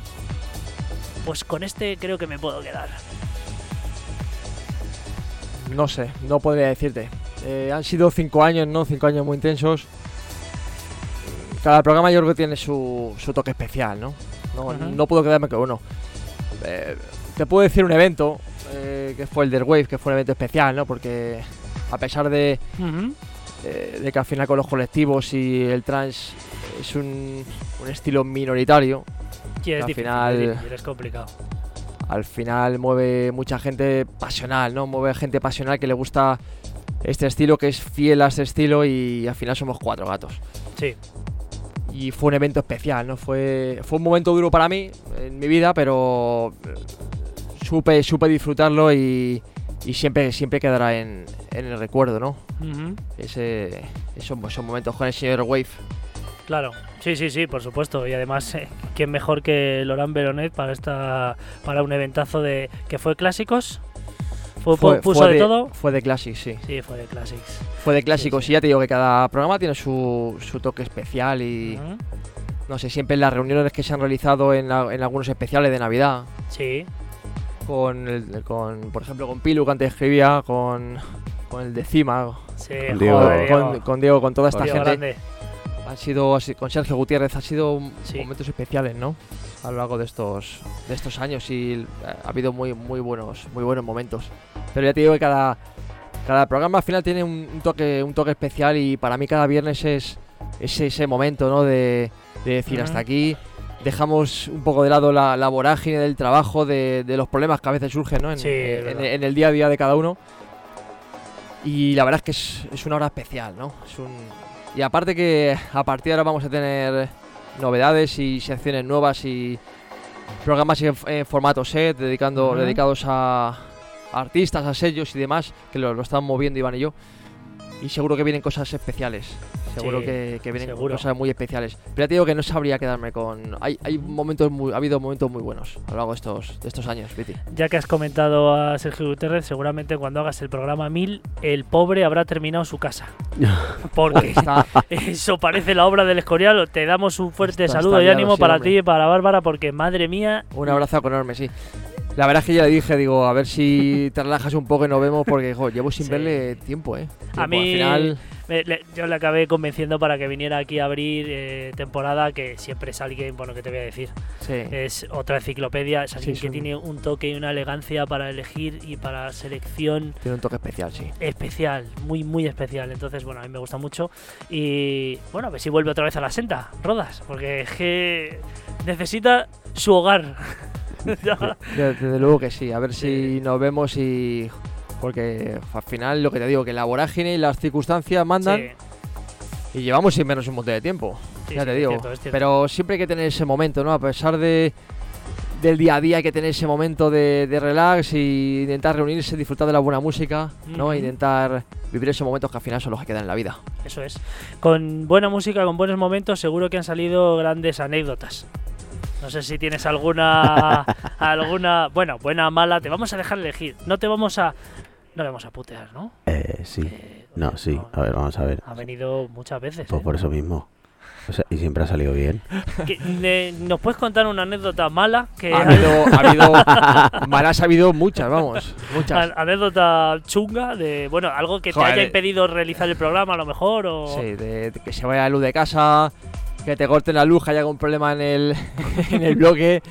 pues con este creo que me puedo quedar.
No sé, no podría decirte. Eh, han sido cinco años, ¿no? Cinco años muy intensos cada programa yo creo que tiene su, toque especial, ¿no? No, puedo quedarme con uno. Eh, te puedo decir un evento, eh, que fue el del Wave, que fue un evento especial, ¿no? Porque a pesar de, eh, de que al final con los colectivos y el trans es un, estilo minoritario,
al final es complicado.
Al final mueve mucha gente pasional, ¿no? Mueve gente pasional que le gusta este estilo, que es fiel a este estilo y al final somos cuatro gatos.
Sí
y fue un evento especial, ¿no? Fue, fue un momento duro para mí en mi vida, pero eh, supe, supe disfrutarlo y, siempre, siempre quedará en, el recuerdo, ¿no? Ese, esos, momentos con el señor Wave.
Claro, sí, sí, sí, por supuesto. Y además, eh, ¿quién mejor que Laurent Veronet para esta para un eventazo de que fue clásicos? ¿Fue, puso de, todo?
Fue de Classics, sí.
Sí, fue de Classics.
Fue de Clásicos, y ya te digo que cada programa tiene su, su toque especial y. No sé, siempre en las reuniones que se han realizado en, algunos especiales de Navidad.
Sí.
Con, el, con por ejemplo, con Pilu, que antes escribía, con, con el de Cima.
Sí,
con, Diego. Con, Diego, con toda esta gente. Han sido, con Sergio Gutiérrez, han sido momentos especiales, ¿no? a lo largo de estos, de estos años y ha habido muy, muy, buenos, muy buenos momentos. Pero ya te digo que cada, cada programa al final tiene un, toque, un toque especial y para mí cada viernes es, ese momento ¿no? de, decir hasta aquí. Dejamos un poco de lado la, vorágine del trabajo, de, los problemas que a veces surgen ¿no? en, en, el día a día de cada uno. Y la verdad es que es, es una hora especial, ¿no? Es un... Y aparte que a partir de ahora vamos a tener novedades y secciones nuevas y programas en, formato set dedicando, dedicados a, artistas, a sellos y demás, que lo, lo están moviendo Iván y yo. Y seguro que vienen cosas especiales. Seguro que, vienen cosas muy especiales. Pero ya te digo que no sabría quedarme con. Hay, hay momentos muy, ha habido momentos muy buenos a lo largo de estos, de estos años, Viti.
Ya que has comentado a Sergio Guterres, seguramente cuando hagas el programa 1000, el pobre habrá terminado su casa. Porque eso parece la obra del Escorial. Te damos un fuerte saludo y ánimo para ti y para Bárbara, porque madre mía.
Un abrazo enorme, sí. La verdad es que ya le dije, digo, a ver si te relajas un poco y nos vemos, porque llevo sin verle tiempo, ¿eh?
a mí, Al final... yo le acabé convenciendo para que viniera aquí a abrir eh, temporada, que siempre es alguien, bueno, que te voy a decir,
sí.
es otra enciclopedia, es alguien que tiene un toque y una elegancia para elegir y para selección.
Tiene un toque especial, sí.
Especial, muy, muy especial. Entonces, bueno, a mí me gusta mucho. Y bueno, a ver si vuelve otra vez a la senda, Rodas, porque es que necesita su hogar.
Desde luego que sí, a ver si nos vemos y. Porque al final lo que te digo, que la vorágine y las circunstancias mandan. Y llevamos sin menos un montón de tiempo. ya te digo. Pero siempre hay que tener ese momento, ¿no? A pesar de del día a día hay que tener ese momento de, relax y intentar reunirse, disfrutar de la buena música, ¿no? intentar vivir esos momentos que al final son los que quedan en la vida.
Eso es. Con buena música, con buenos momentos, seguro que han salido grandes anécdotas. No sé si tienes alguna. alguna. Bueno, buena o mala. Te vamos a dejar elegir. No te vamos a. No le vamos a putear, ¿no?
Eh, sí. Eh, no, sí. a ver, vamos a ver.
Ha venido muchas veces.
Pues
¿eh?
por eso mismo. y siempre ha salido bien.
¿Nos puedes contar una anécdota mala? Que
ha habido, ha habido malas ha habido muchas, vamos, muchas.
Anécdota chunga de, bueno, algo que te haya impedido realizar el programa a lo mejor o...
Sí, de, que se vaya la luz de casa, que te corten la luz, haya algún problema en el, en el bloque.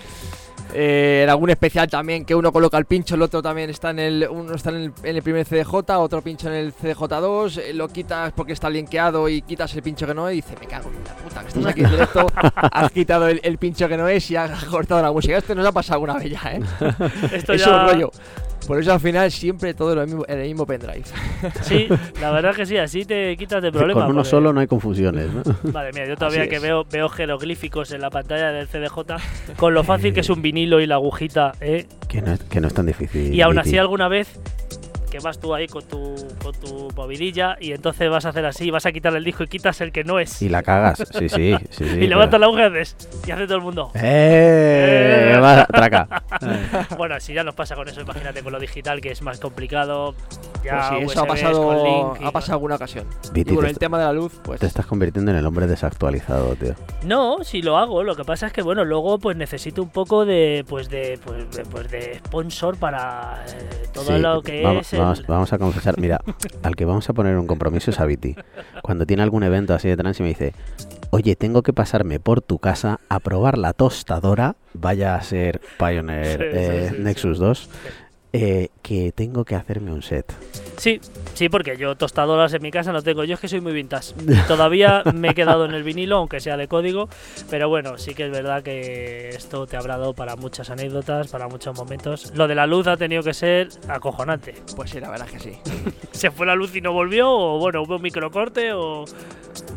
Eh, en algún especial también que uno coloca el pincho, el otro también está en el uno está en el, primer CDJ, otro pincho en el CDJ2, eh, lo quitas porque está linkeado y quitas el pincho que no y dice, me cago en la puta, que estás aquí en directo, has quitado el, el pincho que no es y has cortado la música. Esto nos ha pasado alguna vez ya, ¿eh?
Esto ya-
es rollo. Por eso al final siempre todo en el mismo, en el mismo pendrive.
Sí, la verdad que sí, así te quitas de problemas.
Con uno
porque-
solo no hay confusiones, ¿no?
Madre mía, yo todavía que veo, veo jeroglíficos en la pantalla del CDJ, con lo fácil que es un vinilo y la agujita, ¿eh?
que, no es, que no es tan difícil.
Y aún así alguna vez que vas tú ahí con tu, con tu movidilla y entonces vas a hacer así, vas a quitar el disco y quitas el que no es.
Y la cagas, sí, sí. sí, sí
y levantas la aguja y haces, y hace todo el mundo.
¡Eh! Va, traca.
Bueno, si ya nos pasa con eso, imagínate con lo digital que es más complicado. Ya
Pues sí, eso ha pasado, ha pasado alguna ocasión.
Viti,
y con el tema de la luz, pues
te estás convirtiendo en el hombre desactualizado, tío.
No, si lo hago, lo que pasa es que bueno, luego pues necesito un poco de pues de pues de, pues, de sponsor para eh, todo
Sí,
lo que
vamos,
es el-
vamos, vamos a confesar. Mira, al que vamos a poner un compromiso es a Viti. Cuando tiene algún evento así de trans y me dice, oye, tengo que pasarme por tu casa a probar la tostadora, vaya a ser Pioneer
Sí,
eh,
sí, sí.
Nexus 2, eh, que tengo que hacerme un set.
Sí, sí, porque yo tostadoras en mi casa no tengo. Yo es que soy muy vintage. Todavía me he quedado en el vinilo, aunque sea de código. Pero bueno, sí que es verdad que esto te habrá dado para muchas anécdotas, para muchos momentos. Lo de la luz ha tenido que ser acojonante.
Pues sí, la verdad es que sí.
¿Se fue la luz y no volvió? ¿O bueno, hubo un microcorte? ¿O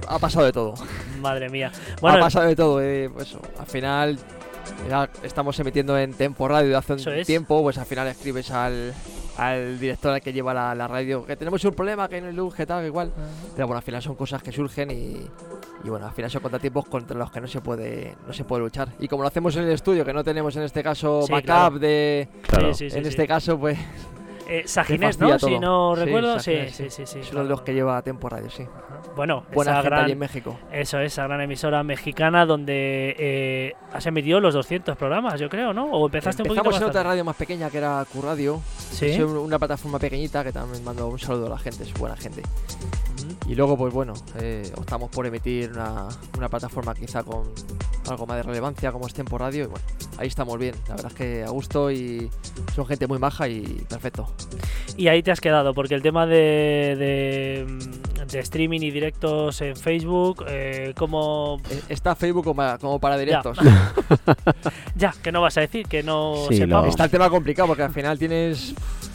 Ha pasado de todo.
madre mía?
ha pasado de todo. eh, pues al final ya estamos emitiendo en Tempo Radio de hace un
es.
tiempo, pues al final escribes al, al director al que lleva la, la radio que tenemos un problema, que no hay luz, que tal, que igual. Pero bueno, al final son cosas que surgen y, y bueno, al final son contratiempos contra los que no se puede no se puede luchar. Y como lo hacemos en el estudio, que no tenemos en este caso
Sí,
backup
claro.
de...
Claro.
Sí, sí, sí,
en este caso, pues
Eh, Saginés, ¿no? Si no
Sí,
recuerdo. Sí,
Saginés,
sí, sí, sí.
es uno
claro.
de los que lleva Tempo Radio, sí.
Bueno,
Buena
esa
gente
gran,
allí en México.
Eso es, esa gran emisora mexicana donde eh, has emitido los 200 programas, yo creo, ¿no? O empezaste un
Empezamos
poquito
en
más
otra
tarde.
radio más pequeña que era Q-Radio.
Sí.
Es un- una plataforma pequeñita que también mando un saludo a la gente, es buena gente. Y luego, pues bueno, eh, optamos por emitir una, una plataforma quizá con algo más de relevancia como es Tempo Radio. Y bueno, ahí estamos bien, la verdad es que a gusto y son gente muy maja y perfecto.
Y ahí te has quedado, porque el tema de, de, de streaming y directos en Facebook, eh, como...
Eh, Está Facebook como para, como para directos.
Ya, que no vas a decir, que no
Sí,
sepamos.
lo-
Está el tema complicado porque al final tienes,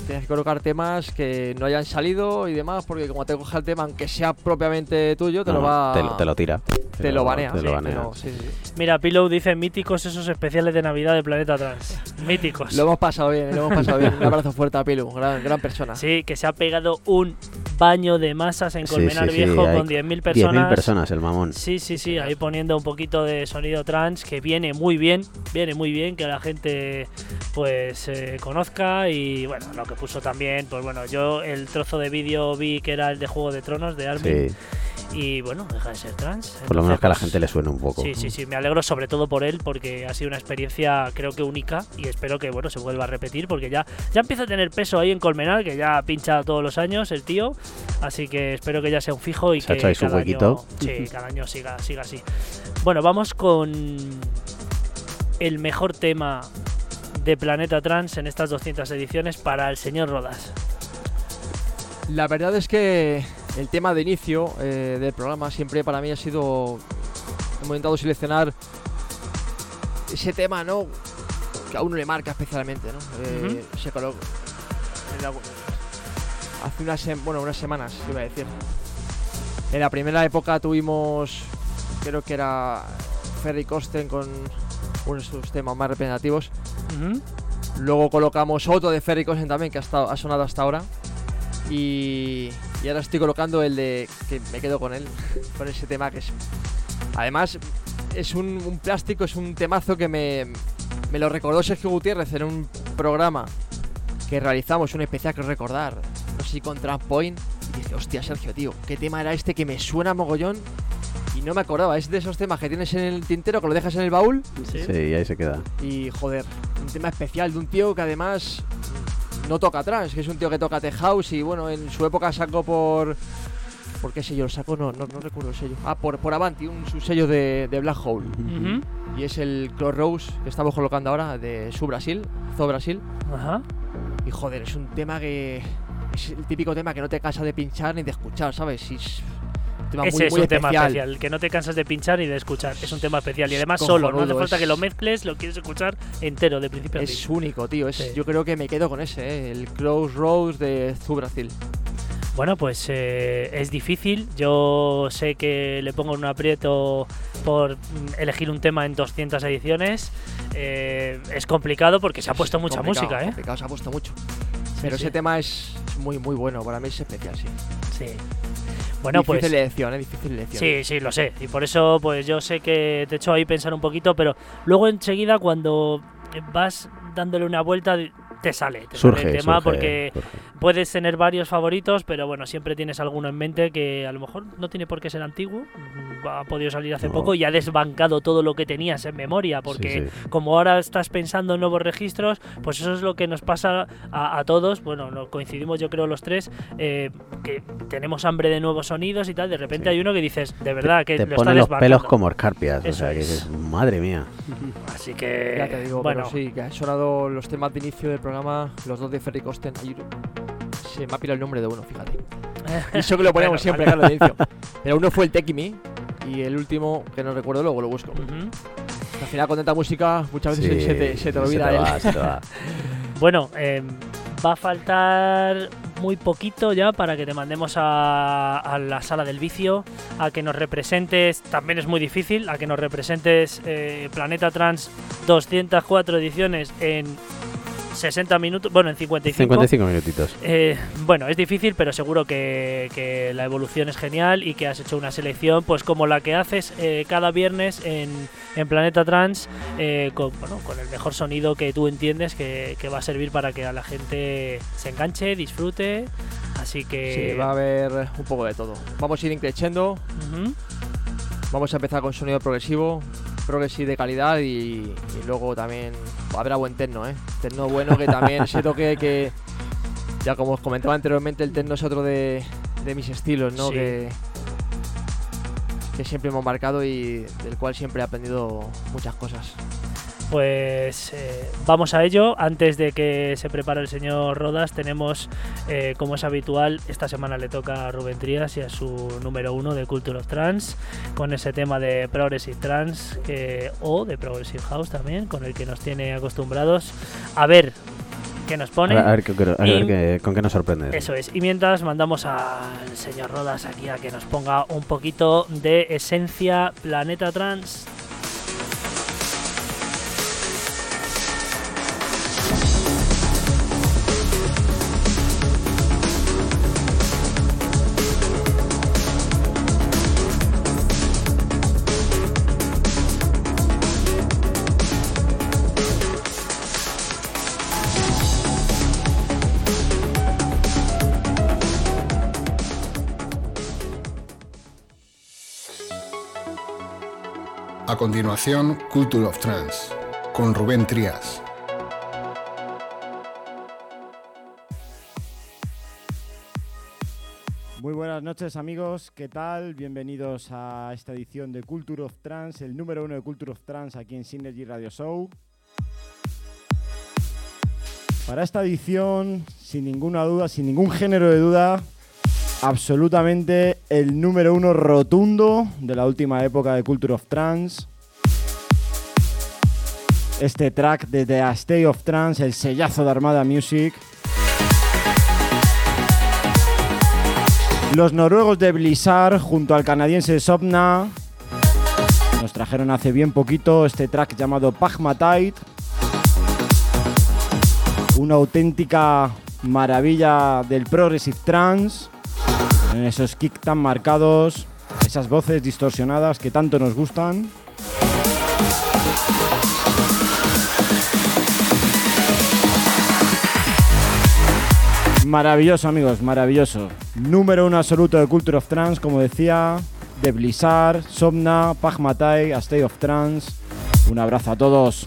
tienes que colocar temas que no hayan salido y demás, porque como te coja el tema, aunque sea propiamente tuyo, te
No,
lo va.
te, lo, te lo tira.
te lo banea.
Te
sí,
lo banea.
pero sí, sí, sí.
Mira, Pillow dice míticos esos especiales de Navidad de Planeta Trans. Míticos.
Lo hemos pasado bien, lo hemos pasado bien. Un abrazo fuerte a Pilu, gran, gran persona.
Sí, que se ha pegado un baño de masas en Colmenar
sí, sí,
Viejo con 10.000 personas.
10.000 personas, el mamón.
Sí, sí, sí, ahí poniendo un poquito de sonido trans que viene muy bien, viene muy bien que la gente pues eh, conozca y bueno, lo que puso también, pues bueno, yo el trozo de vídeo vi que era el de Juego de Tronos de Armin
Sí,
y bueno, deja de ser trans.
por lo menos que a la gente le suene un poco.
Sí, sí, sí, me alegro sobre todo por él porque ha sido una experiencia creo que única y espero que bueno se vuelva a repetir porque ya, ya empieza a tener peso ahí en Colmenar, que ya pincha todos los años el tío, así que espero que ya sea un fijo y
Se ha
que
hecho
cada
huequito.
año, sí, cada año siga, siga así. Bueno, vamos con el mejor tema de Planeta Trans en estas 200 ediciones para el señor Rodas.
La verdad es que el tema de inicio eh, del programa siempre para mí ha sido. Hemos intentado seleccionar ese tema, ¿no? Que a uno le marca especialmente, ¿no? Eh, Se colocó. Hace unas, bueno, unas semanas, iba a decir. En la primera época tuvimos. Creo que era Ferry Costen con uno de sus temas más representativos. Luego colocamos otro de Ferry Cosen también que ha, estado, ha sonado hasta ahora. Y, y ahora estoy colocando el de. que me quedo con él. Con ese tema que es. Además, es un, un plástico, es un temazo que me, me lo recordó Sergio Gutiérrez en un programa que realizamos, un especial que recordar. No sé si con Transpoint. Y dice, hostia, Sergio, tío, ¿qué tema era este que me suena mogollón? Y no me acordaba, es de esos temas que tienes en el tintero, que lo dejas en el baúl
Sí.
Sí, ahí se queda.
y joder, un tema especial de un tío que además no toca atrás, que es un tío que toca The House y bueno, en su época sacó por. ¿Por qué sello lo sacó? No, no, no recuerdo el sello. Ah, por, por Avanti, un su sello de, de Black Hole. Y es el Crossroads que estamos colocando ahora de su Brasil, Zo Brasil.
Ajá.
Y joder, es un tema que. Es el típico tema que no te cansa de pinchar ni de escuchar, ¿sabes? Y es, tema
Ese
muy,
es
muy
un tema
especial.
que no te cansas de pinchar ni de escuchar. Es un tema especial y además solo, no hace falta
es-
que lo mezcles, lo quieres escuchar entero, de principio a fin.
Es único, tío. Es,
Sí.
Yo creo que me quedo con ese, ¿eh? el Crossroads de Zu Brasil.
Bueno, pues eh, es difícil. Yo sé que le pongo un aprieto por mm, elegir un tema en 200 ediciones. Eh, es complicado porque se ha puesto mucha música, ¿eh?
complicado, se ha puesto mucho. Pero
sí.
ese tema es es muy, muy bueno. Para mí es especial, sí.
Sí. Bueno,
difícil
pues.
elección, ¿eh? Difícil elección.
Sí, sí, lo sé. Y por eso, pues yo sé que te he hecho ahí pensar un poquito, pero luego enseguida, cuando vas dándole una vuelta, te sale. Te sale
Surge,
el tema
surge,
porque
surge.
puedes tener varios favoritos, pero bueno, siempre tienes alguno en mente que a lo mejor no tiene por qué ser antiguo. mm, Ha podido salir hace
No.
poco y ha desbancado todo lo que tenías en memoria, porque
Sí, sí.
como ahora estás pensando en nuevos registros, pues eso es lo que nos pasa a, a todos. Bueno, nos coincidimos yo creo los tres, eh, que tenemos hambre de nuevos sonidos y tal. De repente
Sí.
hay uno que dices, de verdad, que
Te
lo
pone
está
los pelos como escarpias. O
Eso
sea, que
es.
dices, madre mía.
Así que,
Ya te digo,
bueno,
pero sí, que han sonado los temas de inicio del programa, los dos de Ferry Costen. Ahí Se me ha pirado el nombre de uno, fíjate. Y eso que lo ponemos siempre, claro, de inicio. Pero uno fue el Tekimi y el último, que no recuerdo, luego lo busco.
Ujú.
Al final, con tanta música, muchas veces
Sí,
se, te, se te olvida
se te
el-
va, se te va.
Bueno, em, va a faltar muy poquito ya para que te mandemos a, a la sala del vicio, a que nos representes, también es muy difícil, a que nos representes eh, Planeta Trans 204 ediciones en 60 minutos, bueno, en 55.
55 minutitos.
Eh, bueno, es difícil, pero seguro que, que la evolución es genial y que has hecho una selección, pues como la que haces eh, cada viernes en, en Planeta Trans, eh, con, bueno, con el mejor sonido que tú entiendes que, que va a servir para que a la gente se enganche, disfrute. Así que.
Sí, va a haber un poco de todo. Vamos a ir increciendo,
Ujú.
vamos a empezar con sonido progresivo, progresivo de calidad y, y luego también habrá buen techno, ¿eh? Techno bueno que también ese toque que, ya como os comentaba anteriormente, el techno es otro de, de mis estilos, ¿no?
Sí.
Que, que siempre hemos marcado y del cual siempre he aprendido muchas cosas.
Pues eh, vamos a ello. Antes de que se prepare el señor Rodas, tenemos, eh, como es habitual, esta semana le toca a Rubén Trías y a su número uno de Culture of Trans, con ese tema de Progressive Trans que, o de Progressive House también, con el que nos tiene acostumbrados. A ver qué nos
A
pone.
ver, a ver qué- a ver
Y-
qué- con qué nos sorprende.
Eso es. Y mientras mandamos al señor Rodas aquí a que nos ponga un poquito de esencia Planeta Trans.
Continuación, Culture of Trance, con Rubén Trías.
Muy buenas noches amigos, ¿qué tal? Bienvenidos a esta edición de Culture of Trance, el número uno de Culture of Trance aquí en Synergy Radio Show. Para esta edición, sin ninguna duda, sin ningún género de duda, absolutamente el número uno rotundo de la última época de Culture of Trance. Este track de The Stay of Trance, el sellazo de Armada Music. Los noruegos de Blizzard junto al canadiense Sopna nos trajeron hace bien poquito este track llamado Pagmatite. Una auténtica maravilla del progressive trance. En esos kicks tan marcados, esas voces distorsionadas que tanto nos gustan. Maravilloso amigos, maravilloso. Número uno absoluto de Culture of Trance, como decía, de Blizzard, Somna, Pagmatai, A State of Trance. Un abrazo a todos.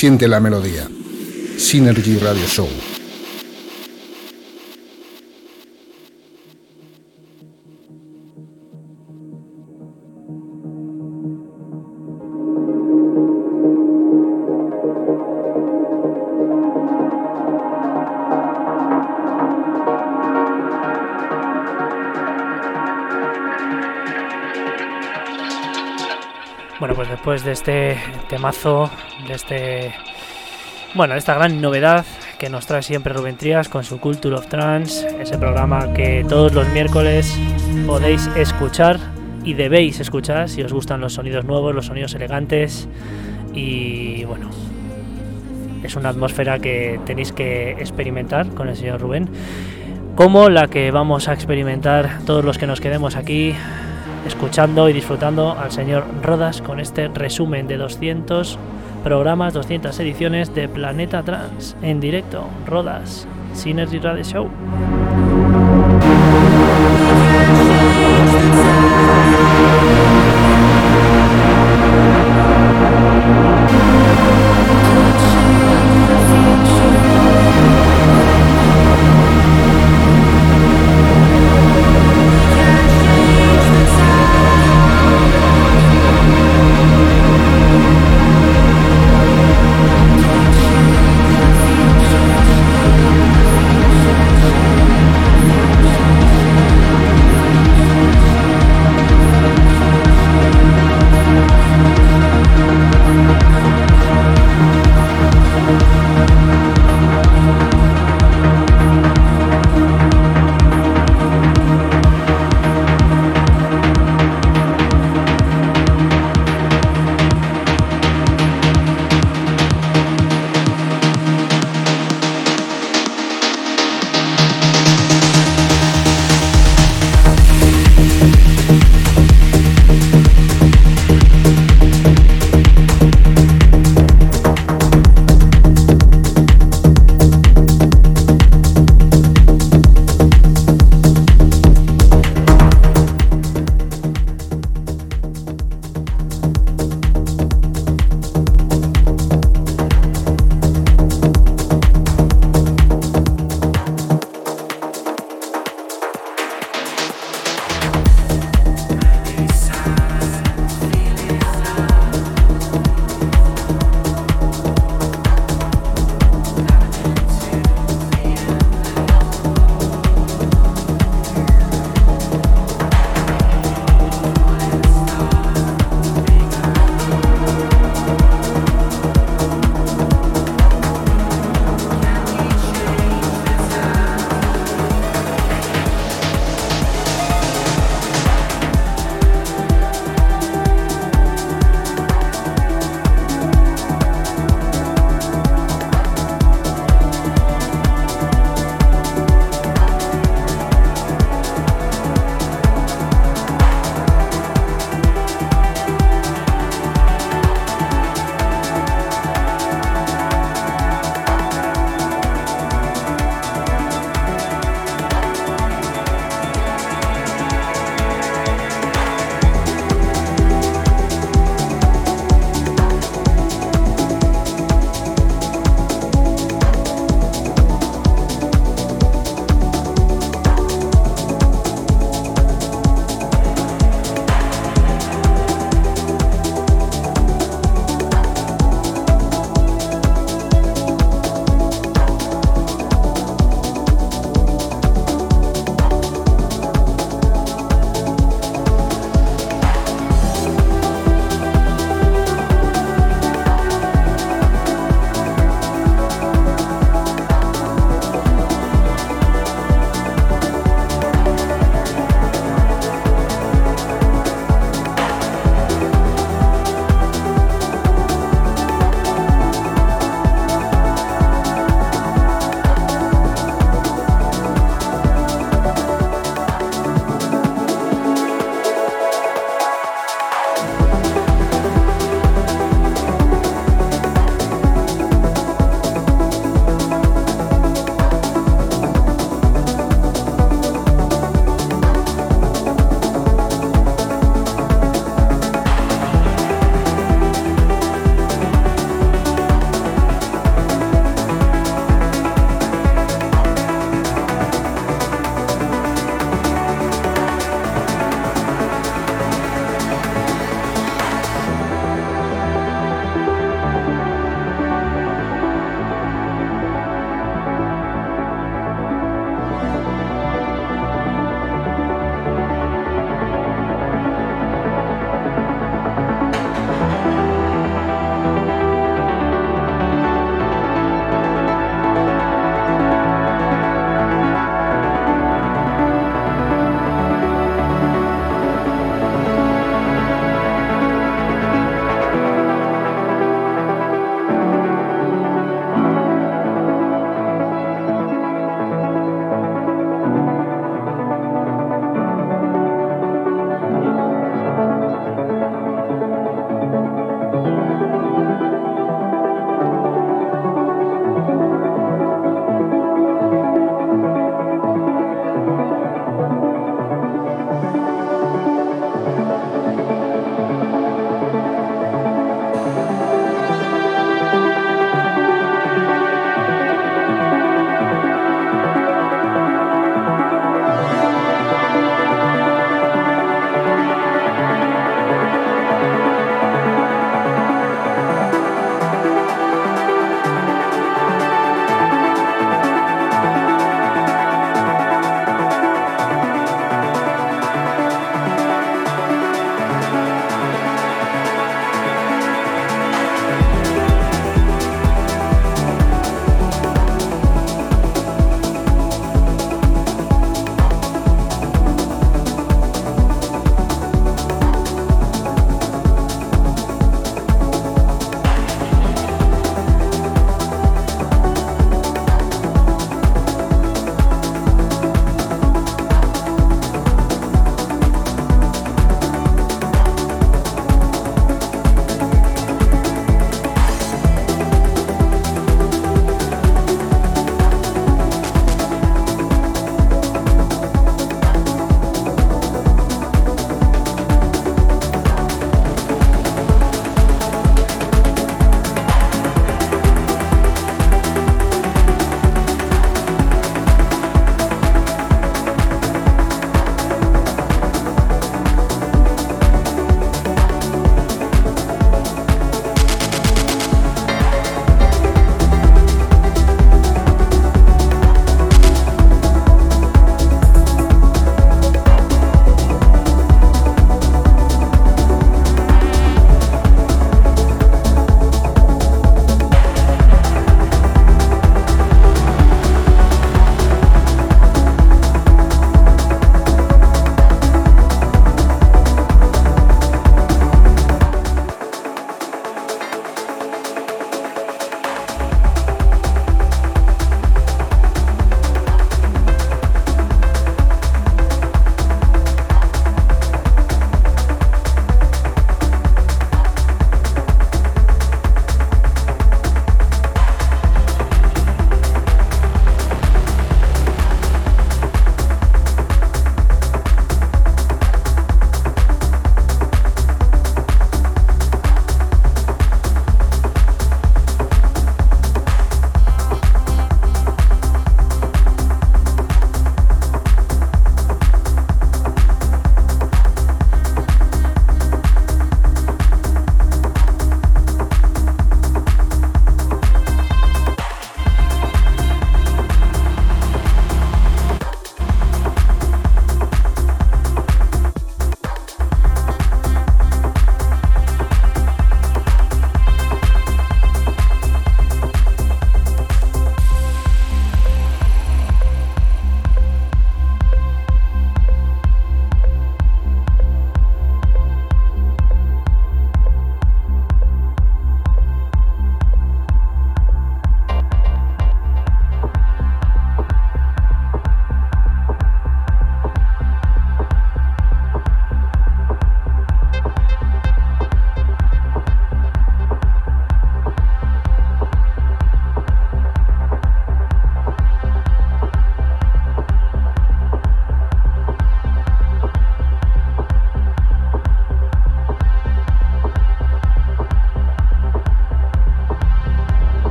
Siente la melodía. Synergy Radio Show.
Bueno, pues después de este temazo, este. Bueno, esta gran novedad que nos trae siempre Rubén Trías con su Culture of Trance, ese programa que todos los miércoles podéis escuchar y debéis escuchar si os gustan los sonidos nuevos, los sonidos elegantes y bueno, es una atmósfera que tenéis que experimentar con el señor Rubén, como la que vamos a experimentar todos los que nos quedemos aquí escuchando y disfrutando al señor Rodas con este resumen de 200 programas, 200 ediciones de Planeta Trans en directo. Rodas, Synergy Radio Show.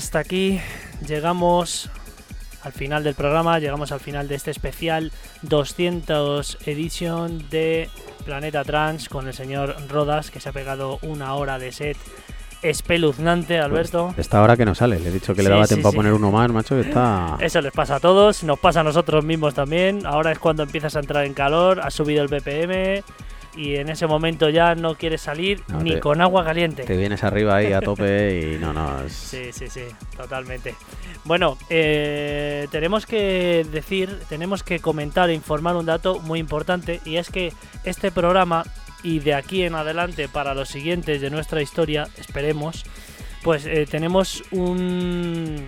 Hasta aquí llegamos al final del programa, llegamos al final de este especial 200 edition de Planeta Trans con el señor Rodas, que se ha pegado una hora de set espeluznante, Alberto.
Pues esta hora que no sale, le he dicho que le
Sí,
daba
sí,
tiempo a
sí.
poner uno más, macho, que está...
Eso les pasa a todos, nos pasa a nosotros mismos también. Ahora es cuando empiezas a entrar en calor, has subido el BPM y en ese momento ya no quieres salir
No,
ni
te-
con agua caliente.
Te vienes arriba ahí a tope y no, no, es...
Sí, sí, sí, totalmente. Bueno, eh, tenemos que decir, tenemos que comentar e informar un dato muy importante y es que este programa y de aquí en adelante para los siguientes de nuestra historia, esperemos, pues eh, tenemos un...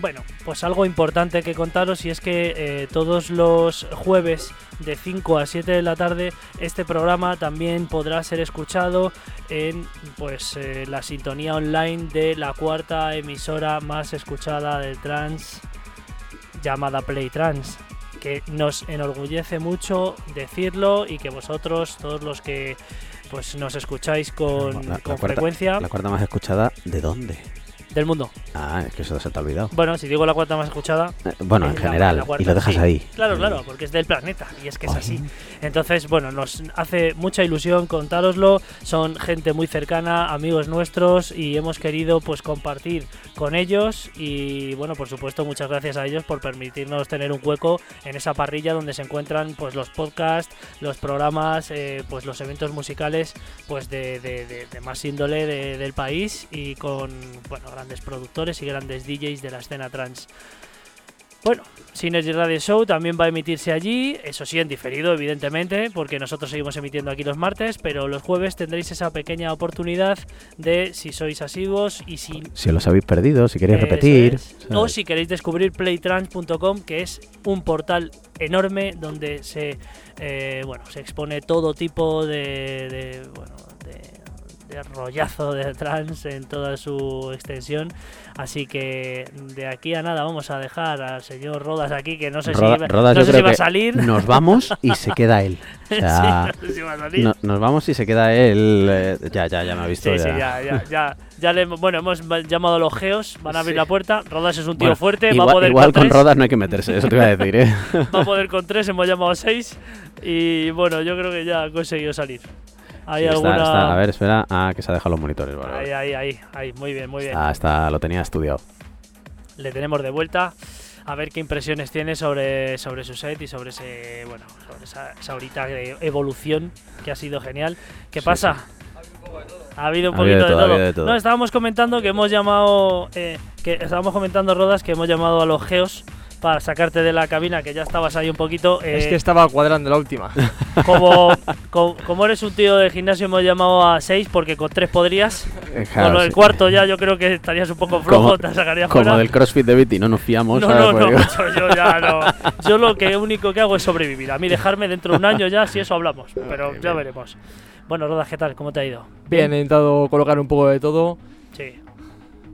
Bueno, pues algo importante que contaros y es que eh, todos los jueves de 5 a 7 de la tarde este programa también podrá ser escuchado en pues eh, la sintonía online de la cuarta emisora más escuchada del trans llamada Play Trans que nos enorgullece mucho decirlo y que vosotros todos los que pues nos escucháis con,
La- la
con
cuarta-
frecuencia
La cuarta más escuchada, ¿de dónde?
Del mundo
Ah, es que eso se te ha olvidado.
bueno si digo la cuarta más escuchada
Eh, Bueno, en
es la-
general,
la cuarta,
y lo dejas
sí.
ahí.
Claro,
Eh,
claro, porque es del planeta y es que es
Ay.
así. Entonces, bueno, nos hace mucha ilusión contároslo. Son gente muy cercana, amigos nuestros y hemos querido pues compartir con ellos y bueno, por supuesto, muchas gracias a ellos por permitirnos tener un hueco en esa parrilla donde se encuentran pues los podcasts, los programas, eh, pues los eventos musicales pues de, de- de- de más índole de- del país y con bueno, grandes productores y grandes DJs de la escena trans. Bueno, Synergy Radio Show también va a emitirse allí, eso sí, en diferido, evidentemente, porque nosotros seguimos emitiendo aquí los martes, pero los jueves tendréis esa pequeña oportunidad de, si sois asiduos y si
Si os habéis perdido, si queréis repetir.
es. O si queréis descubrir playtrans.com, que es un portal enorme donde se eh, bueno se expone todo tipo de, de, bueno de, rollazo de trans en toda su extensión. Así que de aquí a nada vamos a dejar al señor Rodas aquí, que no sé
Roda-
si,
Rodas,
no sé si va a salir.
Nos vamos y se queda él. O
Sí,
sea,
no sé si va a salir.
no- nos vamos y se queda él. eh, ya, ya, ya me ha visto.
Sí, sí,
ya.
ya, ya, ya, ya le, bueno, hemos llamado a los geos, van a abrir
Sí.
la puerta. Rodas es un tío
Bueno,
fuerte, va a
igual
poder
igual
con
con. Rodas no hay que meterse, eso te iba a decir, ¿eh?
va a poder con tres, hemos llamado a seis y bueno, yo creo que ya ha conseguido salir. Hay
Sí,
alguna...
está- a ver, espera. Ah, que se ha dejado los monitores. Vale,
ahí, ahí, ahí, ahí, muy bien, muy bien.
Ah, está, lo tenía estudiado.
Le tenemos de vuelta a ver qué impresiones tiene sobre, sobre su set y sobre ese, bueno, sobre esa, esa horita de evolución que ha sido genial. ¿Qué
Sí,
pasa? Ha habido un poquito de,
de todo, ha
todo.
de todo.
No, estábamos comentando que hemos llamado, eh, que estábamos comentando Rodas que hemos llamado a los geos para sacarte de la cabina, que ya estabas ahí un poquito.
Es
eh,
que estaba cuadrando la última.
como, co- como, eres un tío de gimnasio, hemos llamado a seis porque con tres podrías.
Eh,
con
claro,
del
sí.
cuarto ya yo creo que estarías un poco flojo,
Como-
te sacarías
Como
fuera.
del CrossFit de Viti, no nos fiamos.
No, no, no, yo ya no. Yo lo que único que hago es sobrevivir. A mí dejarme dentro de un año ya, si eso hablamos. Pero ya veremos. Bueno, Rodas, ¿qué tal? ¿Cómo te ha ido?
Bien, he intentado colocar un poco de todo.
Sí.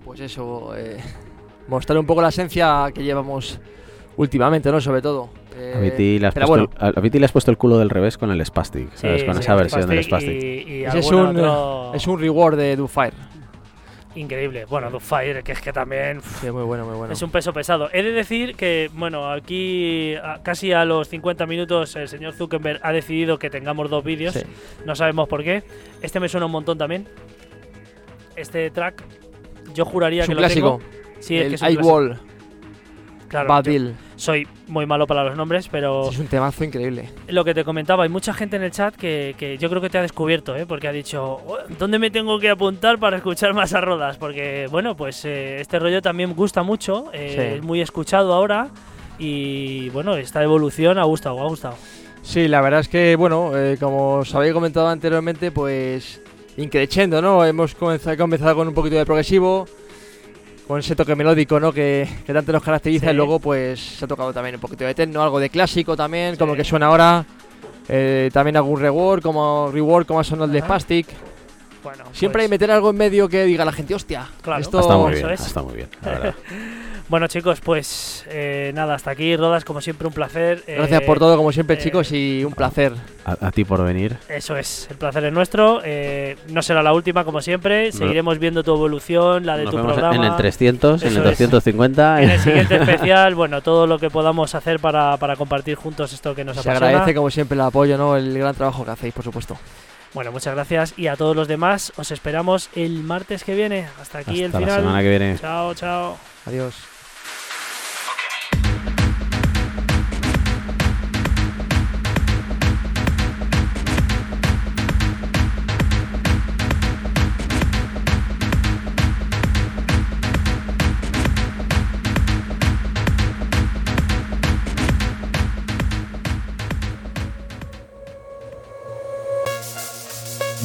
Pues eso, eh, mostrar un poco la esencia que llevamos últimamente, ¿no? Sobre todo. Eh,
A Viti, le has puesto
bueno,
el, a Viti le has puesto el culo del revés con el Spastic, ¿sabes?
Sí,
con
sí,
esa versión del
Spastic
Spastic.
Y, y
ese es un,
otro
es un reward de Dufire.
increíble. Bueno, The Fire, que es que también
Sí, muy bueno, muy bueno.
es un peso pesado. He de decir que, bueno, aquí a- casi a los 50 minutos el señor Zuckerberg ha decidido que tengamos dos vídeos.
Sí.
No sabemos por qué. Este me suena un montón también. Este track, yo juraría
Es
que
un
lo
clásico.
tengo. Sí, es
el
que es un clásico. Claro, soy muy malo para los nombres, pero
Es un temazo increíble.
lo que te comentaba, hay mucha gente en el chat que, que yo creo que te ha descubierto, ¿eh? porque ha dicho, "Oh, ¿dónde me tengo que apuntar para escuchar más a Rodas? Porque, bueno, pues eh, este rollo también gusta mucho, eh,
Sí.
es muy escuchado ahora y, bueno, esta evolución ha gustado, ha gustado.
Sí, la verdad es que, bueno, eh, como os había comentado anteriormente, pues increchendo, ¿no? Hemos comenzado, he comenzado con un poquito de progresivo, con ese toque melódico, ¿no? Que, que tanto nos caracteriza
Sí.
y luego pues se ha tocado también un poquito de techno, algo de clásico también,
Sí.
como que suena ahora. Eh, también algún reward, como reward, como ha sonado el de. Spastic.
Bueno,
Siempre hay
pues,
que meter algo en medio que diga la gente, hostia,
Claro.
esto
Está muy bien,
es.
está muy bien, la verdad.
Bueno chicos, pues eh, nada, hasta aquí, Rodas, como siempre un placer.
Gracias
Eh,
por todo, como siempre,
eh,
chicos, y un placer.
A, a ti por venir.
Eso es, el placer es nuestro. eh, no será la última, como siempre. Seguiremos viendo tu evolución, la de
Nos
tu
vemos
programa.
en el 300, en el
Eso es.
250.
En el siguiente especial, bueno, todo lo que podamos hacer para, para compartir juntos esto que nos
Se
apasiona.
agradece, como siempre, el apoyo, ¿no? El gran trabajo que hacéis, por supuesto.
Bueno, muchas gracias y a todos los demás os esperamos el martes que viene. Hasta aquí
Hasta
el
la
final.
semana que viene.
Chao, chao.
Adiós.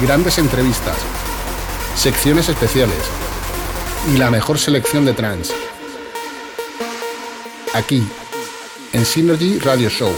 grandes entrevistas, secciones especiales y la mejor selección de trance. Aquí, en Synergy Radio Show.